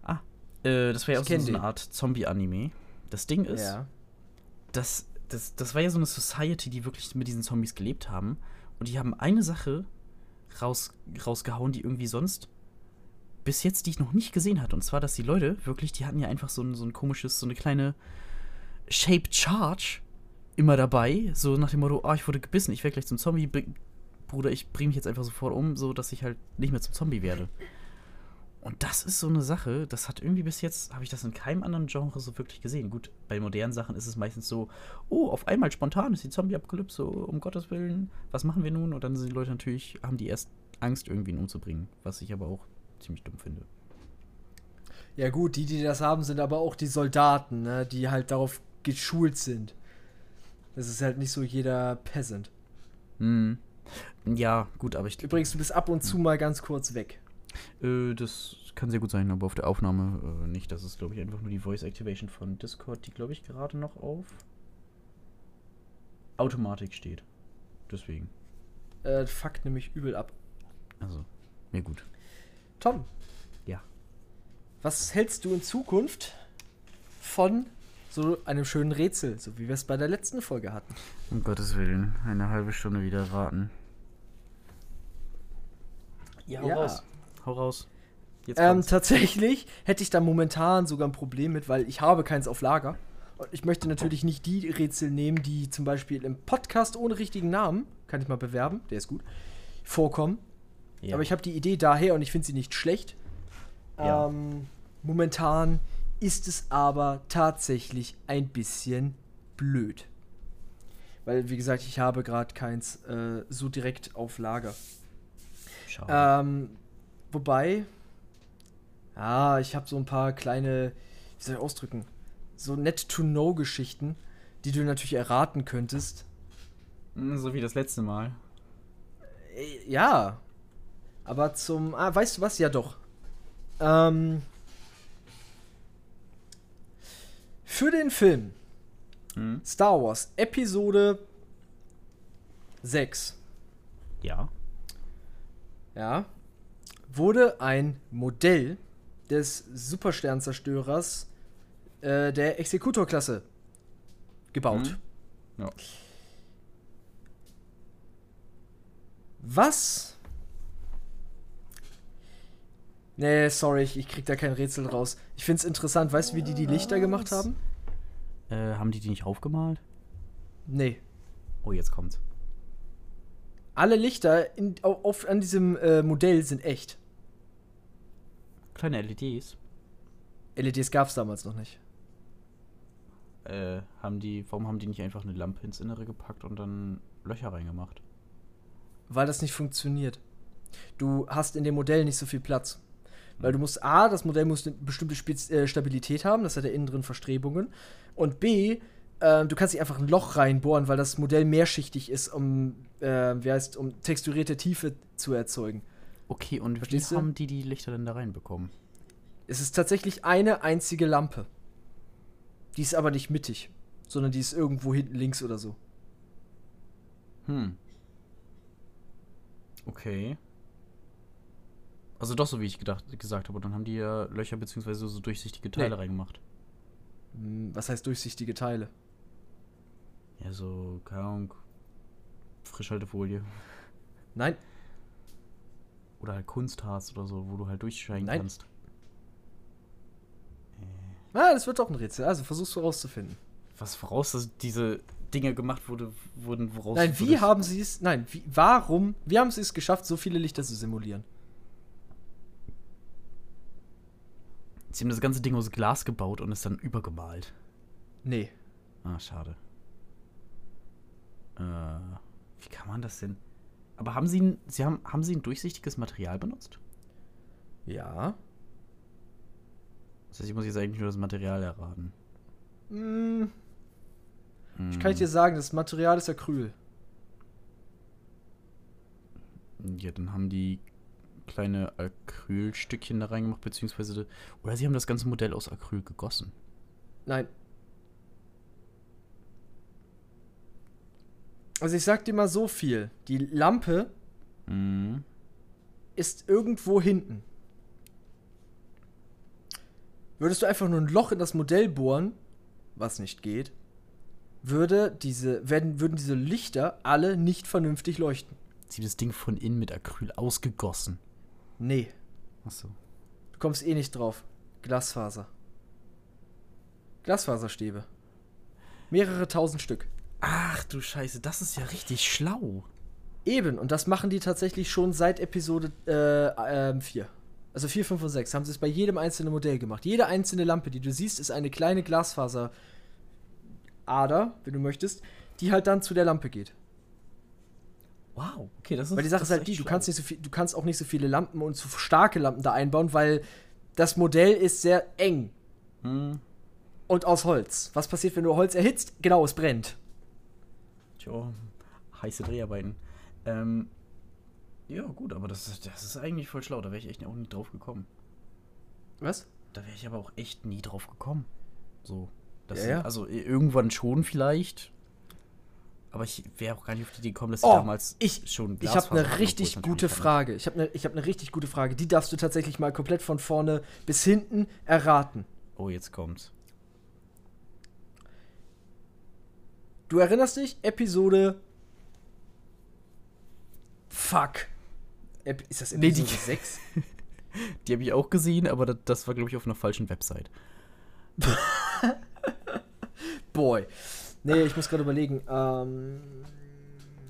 Ah, äh, das war ja auch so, so eine Art Zombie-Anime. Das Ding ist, ja. das, das, das war ja so eine Society, die wirklich mit diesen Zombies gelebt haben. Und die haben eine Sache raus, rausgehauen, die irgendwie sonst bis jetzt, die ich noch nicht gesehen hatte. Und zwar, dass die Leute wirklich, die hatten ja einfach so ein, so ein komisches, so eine kleine Shaped Charge immer dabei, so nach dem Motto, ah, ich wurde gebissen, ich werde gleich zum Zombie, Bruder, ich bringe mich jetzt einfach sofort um, so dass ich halt nicht mehr zum Zombie werde. Und das ist so eine Sache, das hat irgendwie bis jetzt, habe ich das in keinem anderen Genre so wirklich gesehen. Gut, bei modernen Sachen ist es meistens so, oh, auf einmal spontan ist die Zombie-Apokalypse, um Gottes Willen, was machen wir nun? Und dann sind die Leute natürlich, haben die erst Angst, irgendwie ihn umzubringen, was ich aber auch ziemlich dumm finde. Ja gut, die, die das haben, sind aber auch die Soldaten, ne, die halt darauf geschult sind. Das ist halt nicht so jeder Peasant. Hm. Ja, gut, aber ich. Übrigens, du bist ab und zu mal ganz kurz weg. Äh, das kann sehr gut sein, aber auf der Aufnahme äh, nicht. Das ist, glaube ich, einfach nur die Voice Activation von Discord, die, glaube ich, gerade noch auf Automatik steht. Deswegen. Äh, fuckt nämlich übel ab. Also, mir gut. Tom. Ja. Was hältst du in Zukunft von so einem schönen Rätsel, so wie wir es bei der letzten Folge hatten. Um Gottes Willen, eine halbe Stunde wieder warten. Ja, hau ja. raus. Hau raus. Ähm, tatsächlich hätte ich da momentan sogar ein Problem mit, weil ich habe keins auf Lager. Und ich möchte natürlich nicht die Rätsel nehmen, die zum Beispiel im Podcast ohne richtigen Namen, kann ich mal bewerben, der ist gut, vorkommen. Ja. Aber ich habe die Idee daher und ich finde sie nicht schlecht. Ja. Ähm, momentan ist es aber tatsächlich ein bisschen blöd. Weil, wie gesagt, ich habe gerade keins äh, so direkt auf Lager. Ähm, wobei, ja, ich habe so ein paar kleine, wie soll ich ausdrücken, so net-to-know-Geschichten, die du natürlich erraten könntest. Hm, so wie das letzte Mal. Äh, ja. Aber zum, ah, weißt du was? Ja, doch. Ähm, Für den Film hm. Star Wars Episode 6. Ja. Ja. Wurde ein Modell des Supersternzerstörers äh, der Exekutorklasse gebaut. Mhm. Ja. Was? Nee, sorry, ich, ich krieg da kein Rätsel raus. Ich find's interessant. Weißt du, wie die die Lichter gemacht haben? Äh, haben die die nicht aufgemalt? Nee. Oh, jetzt kommt's. Alle Lichter in, auf, an diesem äh, Modell sind echt. Kleine LEDs. LEDs gab's damals noch nicht. Äh, haben die, warum haben die nicht einfach eine Lampe ins Innere gepackt und dann Löcher reingemacht? Weil das nicht funktioniert. Du hast in dem Modell nicht so viel Platz. Weil du musst A, das Modell muss eine bestimmte Spez äh, Stabilität haben, das hat ja innen drin Verstrebungen. Und B, äh, du kannst nicht einfach ein Loch reinbohren, weil das Modell mehrschichtig ist, um, äh, wie heißt, um texturierte Tiefe zu erzeugen. Okay, und Verstehst wie du? haben die die Lichter denn da reinbekommen? Es ist tatsächlich eine einzige Lampe. Die ist aber nicht mittig, sondern die ist irgendwo hinten links oder so. Hm. Okay. Also doch so, wie ich gedacht, gesagt habe. Und dann haben die ja Löcher bzw. so durchsichtige Teile Nee. reingemacht. Hm, Was heißt durchsichtige Teile? Ja, so, keine Ahnung, Frischhaltefolie. Nein, Oder halt Kunstharz oder so, wo du halt durchscheinen Nein. kannst. ah, das wird doch ein Rätsel. Also versuchst du rauszufinden. Was voraus, dass diese Dinge gemacht wurde, wurden, woraus Nein, wie haben sie es? Nein, wie, warum? Wie haben sie es geschafft, so viele Lichter zu simulieren? Sie haben das ganze Ding aus Glas gebaut und es dann übergemalt. Nee. Ah, schade. Äh, wie kann man das denn? Aber haben sie ein, sie haben, haben sie ein durchsichtiges Material benutzt? Ja. Das heißt, ich muss jetzt eigentlich nur das Material erraten. Hm, Hm. ich kann ich dir sagen, das Material ist Acryl. Ja, dann haben die kleine Acrylstückchen da reingemacht, beziehungsweise. Oder sie haben das ganze Modell aus Acryl gegossen. Nein. Also ich sag dir mal so viel. Die Lampe Mhm. ist irgendwo hinten. Würdest du einfach nur ein Loch in das Modell bohren, was nicht geht, würde diese, werden, würden diese Lichter alle nicht vernünftig leuchten. Sie haben das Ding von innen mit Acryl ausgegossen. Nee, Achso. du kommst eh nicht drauf. Glasfaser. Glasfaserstäbe. Mehrere tausend Stück. Ach du Scheiße, das ist ja richtig schlau. Eben, und das machen die tatsächlich schon seit Episode äh, ähm, 4. Also 4, 5 und 6 haben sie es bei jedem einzelnen Modell gemacht. Jede einzelne Lampe, die du siehst, ist eine kleine Glasfaserader, wenn du möchtest, die halt dann zu der Lampe geht. Wow, okay, das ist Weil die Sache ist halt die, du kannst, nicht so viel, du kannst auch nicht so viele Lampen und zu starke Lampen da einbauen, weil das Modell ist sehr eng Hm, und aus Holz. Was passiert, wenn du Holz erhitzt? Genau, es brennt. tja, heiße Dreharbeiten. Ähm, ja, gut, aber das, ist- das ist eigentlich voll schlau. Da wäre ich echt auch nie drauf gekommen. Was? Da wäre ich aber auch echt nie drauf gekommen. So. Das Ja, sind- ja. Also irgendwann schon vielleicht. Aber ich wäre auch gar nicht auf die Idee gekommen, dass sie Oh, damals ich, schon Ich habe eine richtig gute. Frage. Ich habe eine hab ne richtig gute Frage. Die darfst du tatsächlich mal komplett von vorne bis hinten erraten. Oh, jetzt kommt's. Du erinnerst dich? Episode. Fuck. Ep ist das Nee, die- Episode *laughs* 6? Die habe ich auch gesehen, aber das, das war, glaube ich, auf einer falschen Website. *laughs* Boy. Nee, ich muss gerade überlegen. Ähm,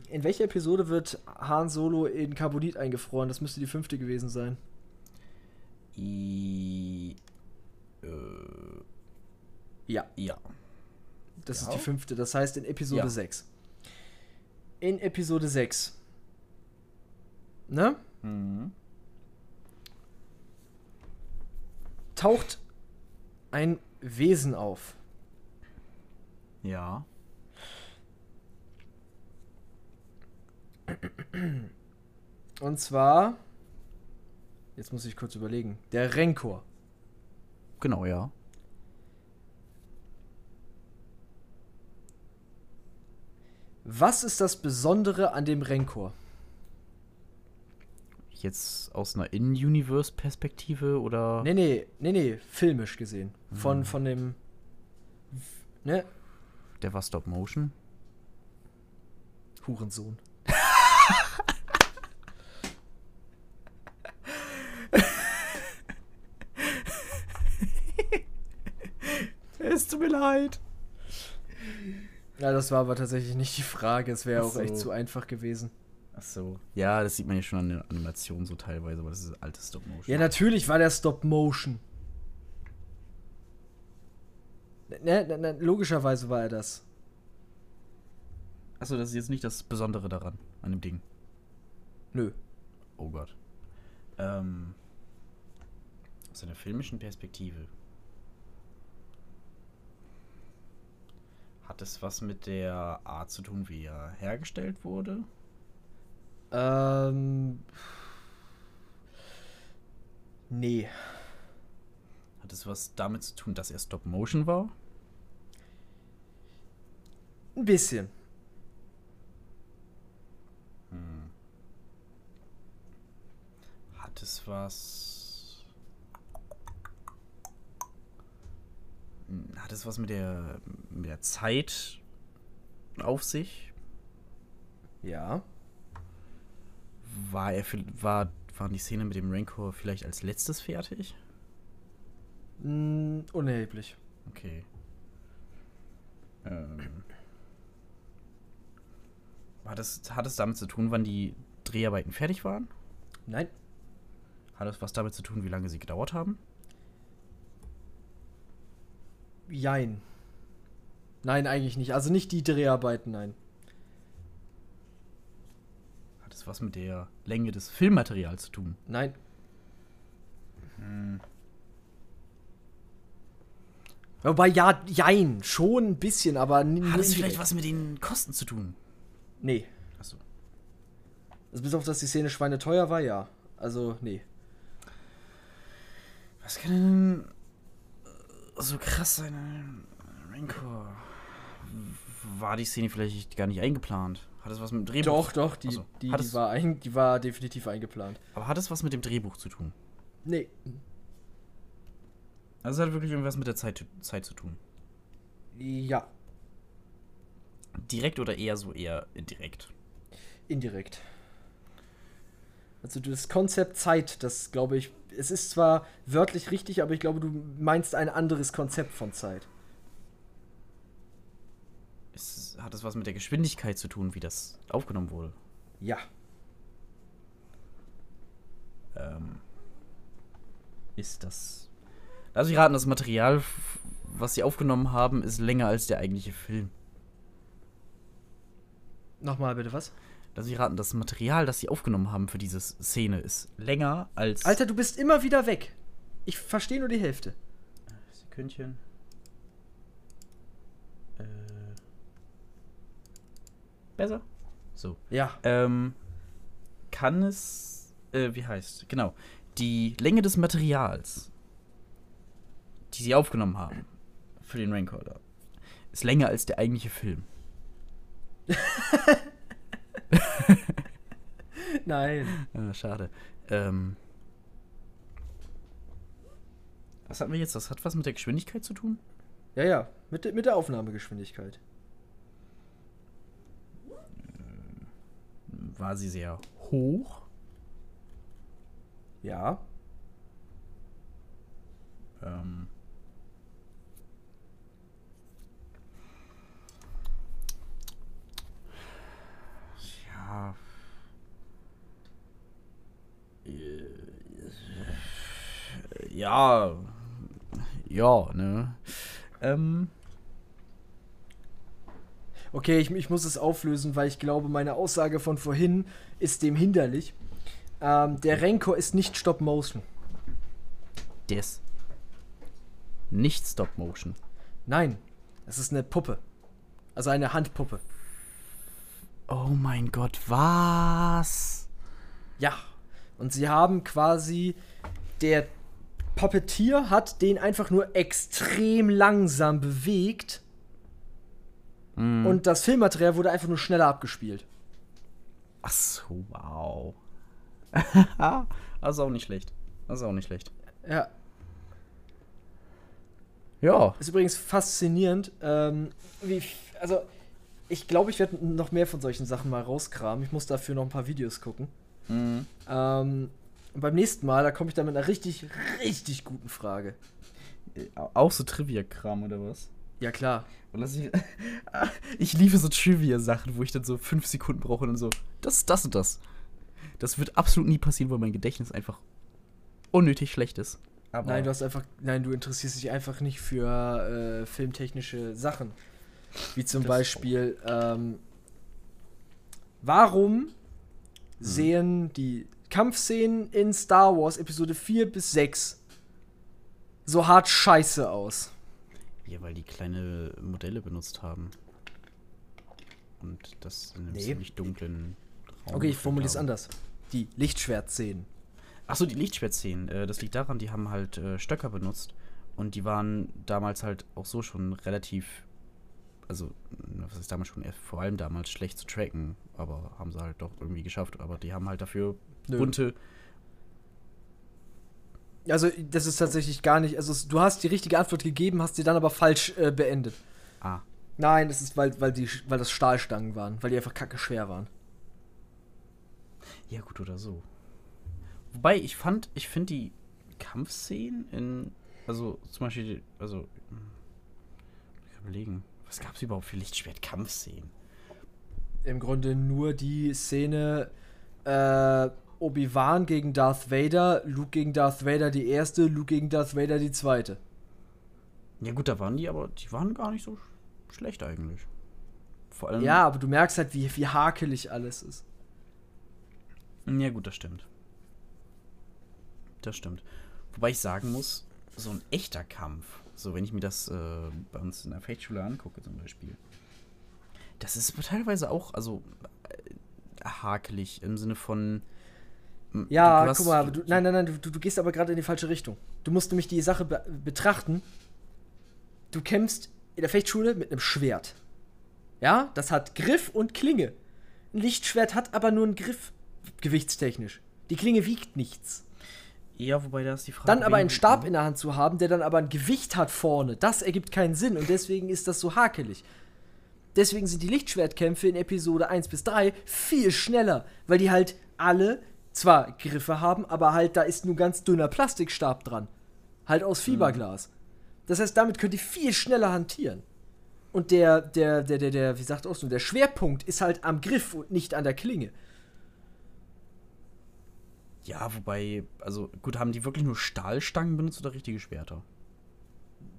in welcher Episode wird Han Solo in Carbonit eingefroren? Das müsste die fünfte gewesen sein. I, äh, Ja, ja. das Ja. ist die fünfte. Das heißt in Episode Ja. 6. In Episode 6. Ne? Mhm. Taucht ein Wesen auf. Ja. Und zwar. Jetzt muss ich kurz überlegen. Der Renkor. Genau, ja. Was ist das Besondere an dem Renkor? Jetzt aus einer In-Universe-Perspektive oder. Nee, nee, nee, nee, filmisch gesehen. Von, Hm. von dem Ne? Der war Stop Motion. Hurensohn. Es tut mir leid. Ja, das war aber tatsächlich nicht die Frage. Es wäre auch echt so. zu einfach gewesen. Ach so. Ja, das sieht man ja schon an der Animation so teilweise, aber das ist altes Stop Motion. Ja, natürlich war der Stop Motion. Ne, ne, ne, logischerweise war er das. Achso, das ist jetzt nicht das Besondere daran, an dem Ding. Nö. Oh Gott. Ähm. Aus einer filmischen Perspektive. Hat es was mit der Art zu tun, wie er hergestellt wurde? Ähm. Nee. Hat es was damit zu tun, dass er Stop Motion war? Ein bisschen. Hat es was. Hm, Hat es was mit der, mit der Zeit auf sich? Ja. War er, war, waren die Szene mit dem Rancor vielleicht als letztes fertig? Mm, unerheblich. Okay. Ähm. Hat es, hat es damit zu tun, wann die Dreharbeiten fertig waren? Nein. Hat es was damit zu tun, wie lange sie gedauert haben? Jein. Nein, eigentlich nicht. Also nicht die Dreharbeiten, nein. Hat es was mit der Länge des Filmmaterials zu tun? Nein. Wobei, ja, jein. Schon ein bisschen, aber Hat es vielleicht was mit den Kosten zu tun? Nee. Achso. Also bis auf, dass die Szene schweineteuer war, ja. Also, nee. Was kann denn so krass sein? äh, Rancor. War die Szene vielleicht gar nicht eingeplant? Hat es was mit dem Drehbuch? Doch, doch, die, so. die, die, war ein, die war definitiv eingeplant. Aber hat es was mit dem Drehbuch zu tun? Nee. Also es hat wirklich irgendwas mit der Zeit, Zeit zu tun. Ja, Direkt oder eher so eher indirekt? indirekt. Also das Konzept Zeit, das glaube ich, es ist zwar wörtlich richtig, aber ich glaube, du meinst ein anderes Konzept von Zeit. Ist, hat es was mit der Geschwindigkeit zu tun, wie das aufgenommen wurde? Ja. Ähm, ist das. Lass mich raten, das Material, was sie aufgenommen haben, ist länger als der eigentliche Film. Nochmal bitte, was? Lass mich raten, das Material, das sie aufgenommen haben für diese Szene, ist länger als. Alter, du bist immer wieder weg. Ich verstehe nur die Hälfte. Sekündchen. Äh. Besser? So. Ja. Ähm, kann es, äh, wie heißt, genau, die Länge des Materials, die sie aufgenommen haben für den Rancorder, ist länger als der eigentliche Film. *laughs* Nein. Ah, schade. Ähm, was hatten wir jetzt? Das hat was mit der Geschwindigkeit zu tun? Ja, ja. Mit, der- mit der Aufnahmegeschwindigkeit. War sie sehr hoch? Ja. Ähm, ja. Äh, Ja. Ja, ne? Ähm, Okay, ich, ich muss es auflösen, weil ich glaube, meine Aussage von vorhin ist dem hinderlich. Ähm, der Rancor ist nicht Stop Motion. der ist nicht Stop Motion. Nein, es ist eine Puppe. Also eine Handpuppe. Oh mein Gott, was? Ja. Und sie haben quasi. Der Puppeteer hat den einfach nur extrem langsam bewegt. Mm. Und das Filmmaterial wurde einfach nur schneller abgespielt. Ach so, wow. *laughs* das ist auch nicht schlecht. Das ist auch nicht schlecht. Ja. Ja. Ist übrigens faszinierend, ähm, wie, also ich glaube, ich werde noch mehr von solchen Sachen mal rauskramen. Ich muss dafür noch ein paar Videos gucken. Mhm. Ähm, und beim nächsten Mal, da komme ich dann mit einer richtig, richtig guten Frage. Auch so Trivia-Kram oder was? Ja, klar. Ich, *laughs* ich liebe so Trivia-Sachen, wo ich dann so fünf Sekunden brauche und dann so, das ist das und das. Das wird absolut nie passieren, weil mein Gedächtnis einfach unnötig schlecht ist. Aber nein, du hast einfach, nein, du interessierst dich einfach nicht für äh, filmtechnische Sachen. Wie zum Beispiel, ähm, warum hm. sehen die Kampfszenen in Star Wars Episode 4 bis 6 so hart scheiße aus? Ja, weil die kleine Modelle benutzt haben. Und das in einem nee. ziemlich dunklen Raum. Okay, ich formuliere es anders. Die Lichtschwertszenen. Achso, die Lichtschwertszenen. Äh, das liegt daran, die haben halt äh, Stöcker benutzt. Und die waren damals halt auch so schon relativ. Also, was ist damals schon, vor allem damals schlecht zu tracken. Aber haben sie halt doch irgendwie geschafft. Aber die haben halt dafür Nö. bunte also, das ist tatsächlich gar nicht. Also, du hast die richtige Antwort gegeben, hast sie dann aber falsch äh, beendet. Ah. Nein, das ist, weil, weil, die, weil das Stahlstangen waren, weil die einfach kacke schwer waren. Ja, gut, oder so. Wobei, ich fand, ich finde die Kampfszenen in. Also, zum Beispiel, also. Ich kann überlegen, was gab es überhaupt für Lichtschwert-Kampfszenen? Im Grunde nur die Szene, äh, Obi-Wan gegen Darth Vader, Luke gegen Darth Vader die erste, Luke gegen Darth Vader die zweite. Ja gut, da waren die, aber die waren gar nicht so schlecht eigentlich. Vor allem. Ja, aber du merkst halt, wie, wie hakelig alles ist. Ja gut, das stimmt. Das stimmt. Wobei ich sagen muss, so ein echter Kampf, so wenn ich mir das äh, bei uns in der Fechtschule angucke zum Beispiel, das ist teilweise auch, also äh, hakelig im Sinne von, ja, guck mal, du, nein, nein, nein, du, du gehst aber gerade in die falsche Richtung. Du musst nämlich die Sache be betrachten. Du kämpfst in der Fechtschule mit einem Schwert. Ja, das hat Griff und Klinge. Ein Lichtschwert hat aber nur einen Griff, gewichtstechnisch. Die Klinge wiegt nichts. Ja, wobei da ist die Frage. Dann aber einen Stab in der Hand zu haben, der dann aber ein Gewicht hat vorne, das ergibt keinen Sinn und deswegen ist das so hakelig. Deswegen sind die Lichtschwertkämpfe in Episode 1 bis 3 viel schneller, weil die halt alle zwar Griffe haben, aber halt da ist nur ganz dünner Plastikstab dran. Halt aus mhm. Fiberglas. Das heißt, damit könnt ihr viel schneller hantieren. Und der, der, der, der, der, wie sagt Austin, der Schwerpunkt ist halt am Griff und nicht an der Klinge. Ja, wobei, also gut, haben die wirklich nur Stahlstangen benutzt oder richtige Schwerter?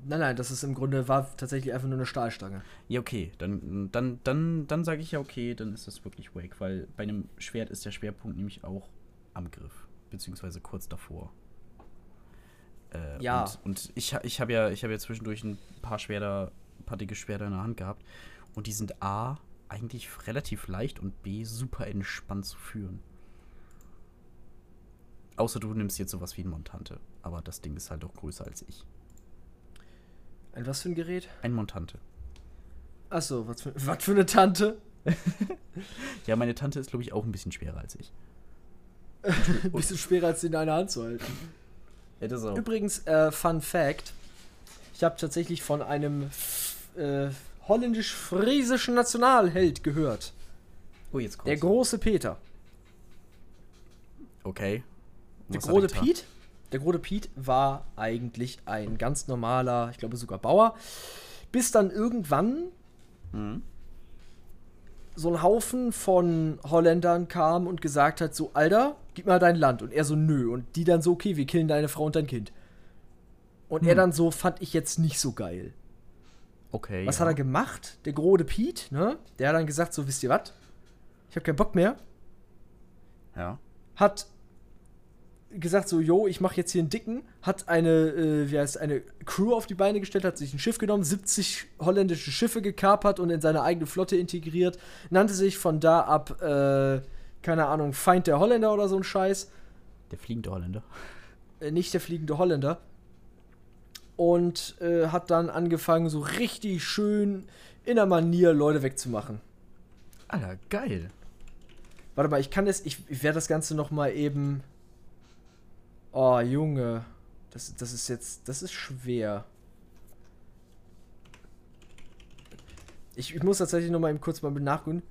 Nein, nein, das ist im Grunde war tatsächlich einfach nur eine Stahlstange. Ja, okay, dann dann dann dann sage ich ja okay, dann ist das wirklich Wake, weil bei einem Schwert ist der Schwerpunkt nämlich auch am Griff, beziehungsweise kurz davor. Äh, ja. Und, und, ich, ich habe ja, hab ja zwischendurch ein paar Schwerter, ein paar dicke Schwerter in der Hand gehabt. Und die sind A, eigentlich relativ leicht und B, super entspannt zu führen. Außer du nimmst jetzt sowas wie ein Montante. Aber das Ding ist halt auch größer als ich. Ein was für ein Gerät? Ein Montante. Achso, was für, was für eine Tante? *laughs* ja, meine Tante ist, glaube ich, auch ein bisschen schwerer als ich. *laughs* Ein bisschen schwerer als den in einer Hand zu halten. Ja, das auch. Übrigens, äh, Fun Fact: Ich habe tatsächlich von einem äh, holländisch-friesischen Nationalheld gehört. Oh, jetzt kommt's. Der große Peter. Okay. Der große Piet? Der große Piet war eigentlich ein ganz normaler, ich glaube sogar Bauer. Bis dann irgendwann mhm so ein Haufen von Holländern kam und gesagt hat: So, Alter, gib mal dein Land. Und er so, nö. Und die dann so, okay, wir killen deine Frau und dein Kind. Und hm. er dann so, fand ich jetzt nicht so geil. Okay. Was ja. hat er gemacht? Der Grode Piet, ne? Der hat dann gesagt: So, wisst ihr was? Ich hab keinen Bock mehr. Ja. Hat gesagt so, yo, ich mache jetzt hier einen dicken, hat eine, äh, wie heißt eine Crew auf die Beine gestellt, hat sich ein Schiff genommen, 70 holländische Schiffe gekapert und in seine eigene Flotte integriert, nannte sich von da ab, äh, keine Ahnung, Feind der Holländer oder so ein Scheiß. Der fliegende Holländer. Äh, nicht der fliegende Holländer. Und äh, hat dann angefangen, so richtig schön in der Manier Leute wegzumachen. Alter, geil. Warte mal, ich kann das, ich, ich werde das Ganze noch mal eben Oh, Junge. Das, das ist jetzt. Das ist schwer. Ich, ich muss tatsächlich noch mal eben kurz mal nachgucken.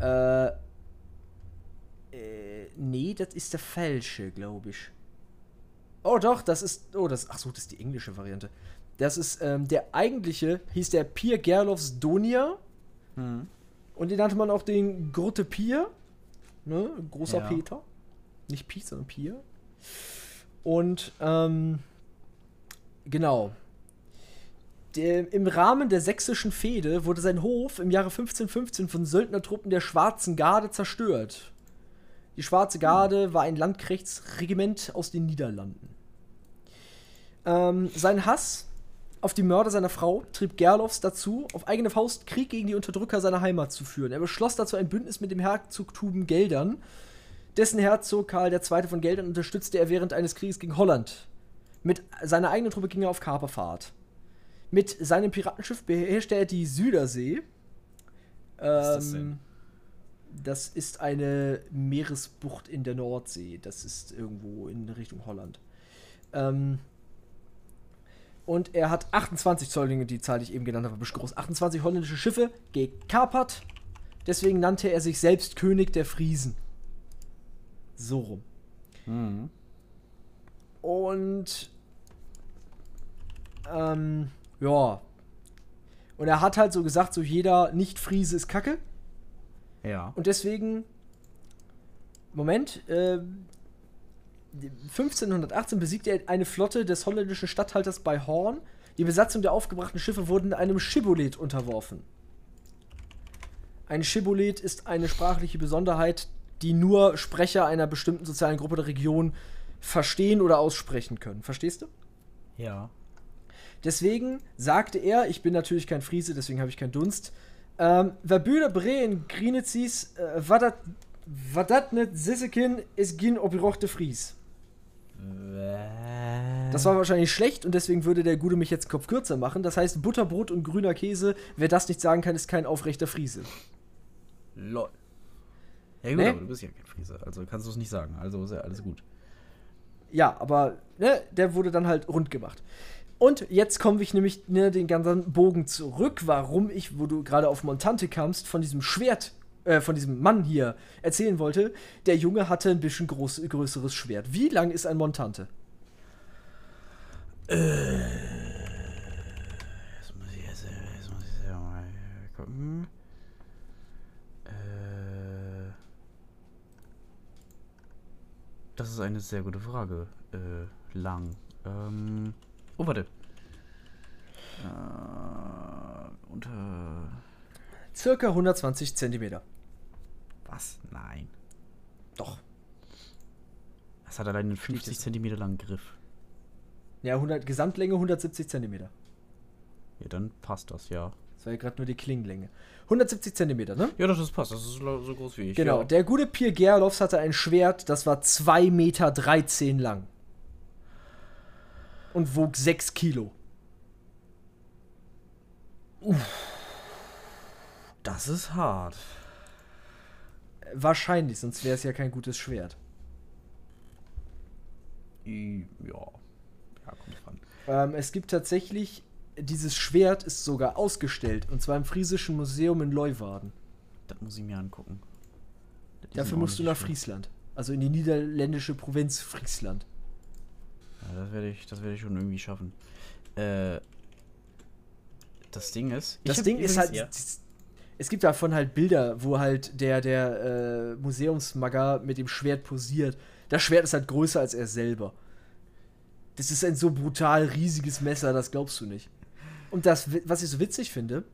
Äh, äh, nee, das ist der falsche, glaube ich. Oh doch, das ist. Oh, das. Ach so, das ist die englische Variante. Das ist ähm, der eigentliche, hieß der Pier Gerloffs Donia. Hm. Und den nannte man auch den Grote Pier. Ne? Großer Ja. Peter. Nicht Pier, sondern Pier. Und, ähm, genau. Der, Im Rahmen der sächsischen Fehde wurde sein Hof im Jahre 1515 von Söldnertruppen der Schwarzen Garde zerstört. Die Schwarze Garde war ein Landkriegsregiment aus den Niederlanden. Ähm, sein Hass auf die Mörder seiner Frau trieb Gerloffs dazu, auf eigene Faust Krieg gegen die Unterdrücker seiner Heimat zu führen. Er beschloss dazu ein Bündnis mit dem Herzogtum Geldern. Dessen Herzog Karl II. von Geldern unterstützte er während eines Krieges gegen Holland. Mit seiner eigenen Truppe ging er auf Kaperfahrt. Mit seinem Piratenschiff beherrschte er die Südersee. ist das Ähm, denn? das ist eine Meeresbucht in der Nordsee. Das ist irgendwo in Richtung Holland. Ähm, und er hat 28 Zollinge, die Zahl, die ich eben genannt habe, groß. 28 holländische Schiffe gekapert. Deswegen nannte er sich selbst König der Friesen. So rum. Mhm. Und ähm, ja. Und er hat halt so gesagt, so jeder Nicht-Friese ist Kacke. Ja. Und deswegen, Moment, äh, 1518 besiegte er eine Flotte des holländischen Statthalters bei Horn. Die Besatzung der aufgebrachten Schiffe wurden einem Schibolet unterworfen. Ein Schibolet ist eine sprachliche Besonderheit, die nur Sprecher einer bestimmten sozialen Gruppe der Region verstehen oder aussprechen können. Verstehst du? Ja. Deswegen sagte er, ich bin natürlich kein Friese, deswegen habe ich keinen Dunst. Ähm, Verbüder Breen Grinezis, äh, wadat net Sissekin is gin opirochte Fries. Das war wahrscheinlich schlecht und deswegen würde der Gude mich jetzt Kopf kürzer machen. Das heißt, Butterbrot und grüner Käse, wer das nicht sagen kann, ist kein aufrechter Friese. Lol. Ja gut, Ne? aber du bist ja kein Friese, also kannst du es nicht sagen. Also ist ja alles gut. Ja, aber ne, der wurde dann halt rund gemacht. Und jetzt komme ich nämlich ne, den ganzen Bogen zurück, warum ich, wo du gerade auf Montante kamst, von diesem Schwert, äh, von diesem Mann hier erzählen wollte. Der Junge hatte ein bisschen groß, größeres Schwert. Wie lang ist ein Montante? Jetzt muss ich jetzt, jetzt muss ich mal gucken. Das ist eine sehr gute Frage. Äh, lang. Ähm, oh, warte. Äh, unter. Circa 120 Zentimeter. Was? Nein. Doch. Das hat allein einen 50 es? Zentimeter langen Griff. Ja, 100, Gesamtlänge 170 Zentimeter. Ja, dann passt das, ja. Das war ja gerade nur die Klingenlänge. 170 Zentimeter, ne? Ja, das passt. Das ist so groß wie ich. Genau. Ja. Der gute Pier Gerloffs hatte ein Schwert, das war 2,13 Meter lang. Und wog 6 Kilo. Das ist hart. Wahrscheinlich, sonst wäre es ja kein gutes Schwert. Ja. Ja, kommt dran. Ähm, es gibt tatsächlich, dieses Schwert ist sogar ausgestellt. Und zwar im Friesischen Museum in Leuwarden. Das muss ich mir angucken. Dafür musst du nach ordentliches Friesland. Also in die niederländische Provinz Friesland. Ja, das werde ich, das werde ich schon irgendwie schaffen. Äh, das Ding ist. Das Ding ist halt. Ja. Es gibt davon halt Bilder, wo halt der, der äh, Museumsmagger mit dem Schwert posiert. Das Schwert ist halt größer als er selber. Das ist ein so brutal riesiges Messer, das glaubst du nicht. Und das, was ich so witzig finde,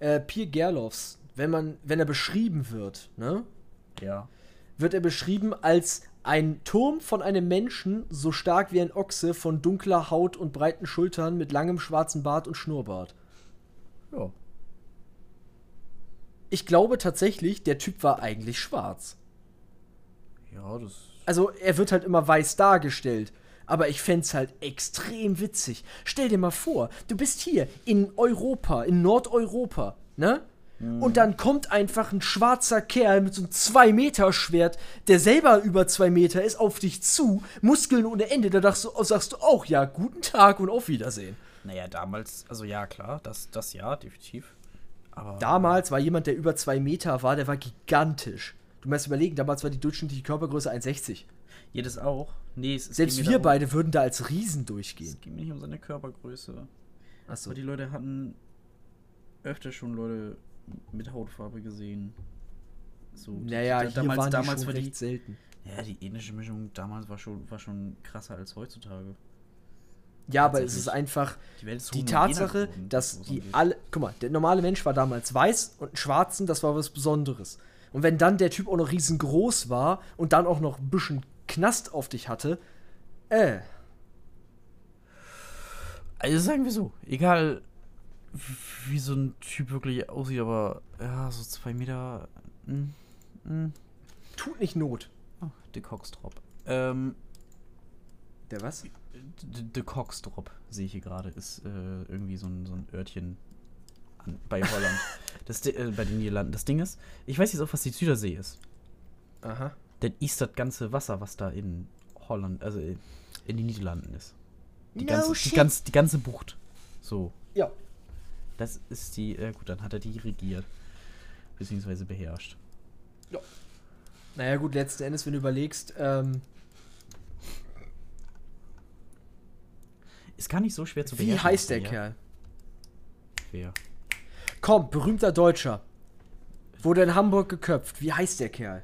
äh, Pier Gerloffs, wenn man, wenn er beschrieben wird, ne, Ja. wird er beschrieben als ein Turm von einem Menschen, so stark wie ein Ochse, von dunkler Haut und breiten Schultern, mit langem schwarzen Bart und Schnurrbart. Ja. Ich glaube tatsächlich, der Typ war eigentlich schwarz. Ja, das. Also er wird halt immer weiß dargestellt. Aber ich fänd's halt extrem witzig. Stell dir mal vor, du bist hier in Europa, in Nordeuropa, ne? Und dann kommt einfach ein schwarzer Kerl mit so einem 2-Meter-Schwert, der selber über 2 Meter ist, auf dich zu, Muskeln ohne Ende. Da sagst du, sagst du auch, ja, guten Tag und auf Wiedersehen. Naja, damals, also ja, klar, das, das ja, definitiv. Aber Damals war jemand, der über zwei Meter war, der war gigantisch. Du musst überlegen, damals war die durchschnittliche Körpergröße 1,60. Jedes auch. Nee, es, es Selbst wir darum- beide würden da als Riesen durchgehen. Es geht mir nicht um seine Körpergröße. Achso. Aber die Leute hatten öfter schon Leute mit Hautfarbe gesehen. So, die- Naja, die schon war die, selten. Ja, die ethnische Mischung damals war schon, war schon krasser als heutzutage. Ja, aber es ist einfach Die ist die Tatsache, geworden, dass die alle. Guck mal, der normale Mensch war damals weiß und Schwarzen, das war was Besonderes. Und wenn dann der Typ auch noch riesengroß war und dann auch noch ein bisschen Knast auf dich hatte, äh. Also sagen wir so, egal wie so ein Typ wirklich aussieht, aber ja, so zwei Meter. Mh, mh. Tut nicht Not. Oh, De Coxdrop. Ähm, Der was? De, Coxdrop, sehe ich hier gerade, ist äh, irgendwie so ein, so ein Örtchen an, bei Holland. *laughs* das, äh, bei den Niederlanden. Das Ding ist, ich weiß jetzt auch, was die Südersee ist. Aha. Denn ist das ganze Wasser, was da in Holland, also in den Niederlanden ist. Die, No ganze, die, shit. ganz, die ganze Bucht. So. Ja. Das ist die, äh, gut, dann hat er die regiert. Beziehungsweise beherrscht. Naja, gut, letzten Endes, wenn du überlegst, ähm, Ist gar nicht so schwer zu wie beherrschen. heißt der ja. Kerl? Schwer. Komm, berühmter Deutscher. Wurde in Hamburg geköpft. Wie heißt der Kerl?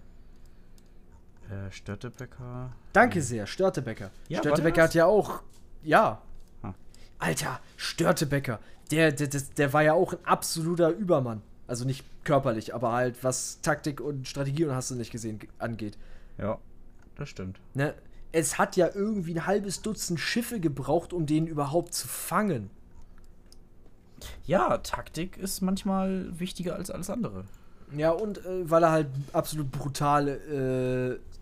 Äh, Störtebecker. Danke sehr, Störtebecker. Ja, Störtebecker hat ja auch. Ja. Ah. Alter, Störtebecker. Der, der, der, der war ja auch ein absoluter Übermann. Also nicht körperlich, aber halt was Taktik und Strategie und hast du nicht gesehen ge- angeht. Ja, das stimmt. Ne? Es hat ja irgendwie ein halbes Dutzend Schiffe gebraucht, um den überhaupt zu fangen. Ja, Taktik ist manchmal wichtiger als alles andere. Ja, und äh, weil er halt absolut brutal äh,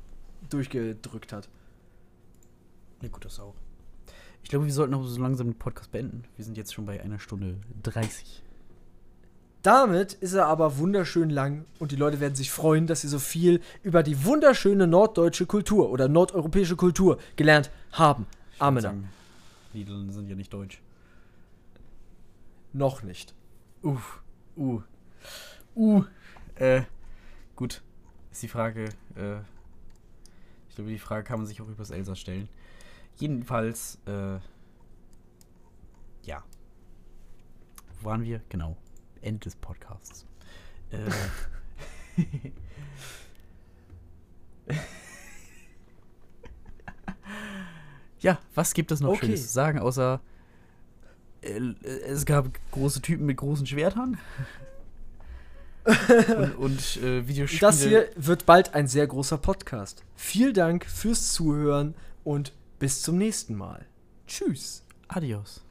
durchgedrückt hat. Ja, gut, das auch. Ich glaube, wir sollten auch so langsam den Podcast beenden. Wir sind jetzt schon bei einer Stunde 30. Damit ist er aber wunderschön lang und die Leute werden sich freuen, dass sie so viel über die wunderschöne norddeutsche Kultur oder nordeuropäische Kultur gelernt haben. Amen. Niederlande sind ja nicht deutsch. Noch nicht. Uff. Uh. Uh. Äh. Gut. Ist die Frage, äh. Glaube, die Frage kann man sich auch übers Elsass stellen. Jedenfalls, äh. Ja. Wo waren wir? Genau. Ende des Podcasts. Äh. *laughs* ja, was gibt es noch Okay. Schönes zu sagen, außer äh, es gab große Typen mit großen Schwertern? *laughs* und und äh, Videospiele. Das hier wird bald ein sehr großer Podcast. Vielen Dank fürs Zuhören und bis zum nächsten Mal. Tschüss. Adios.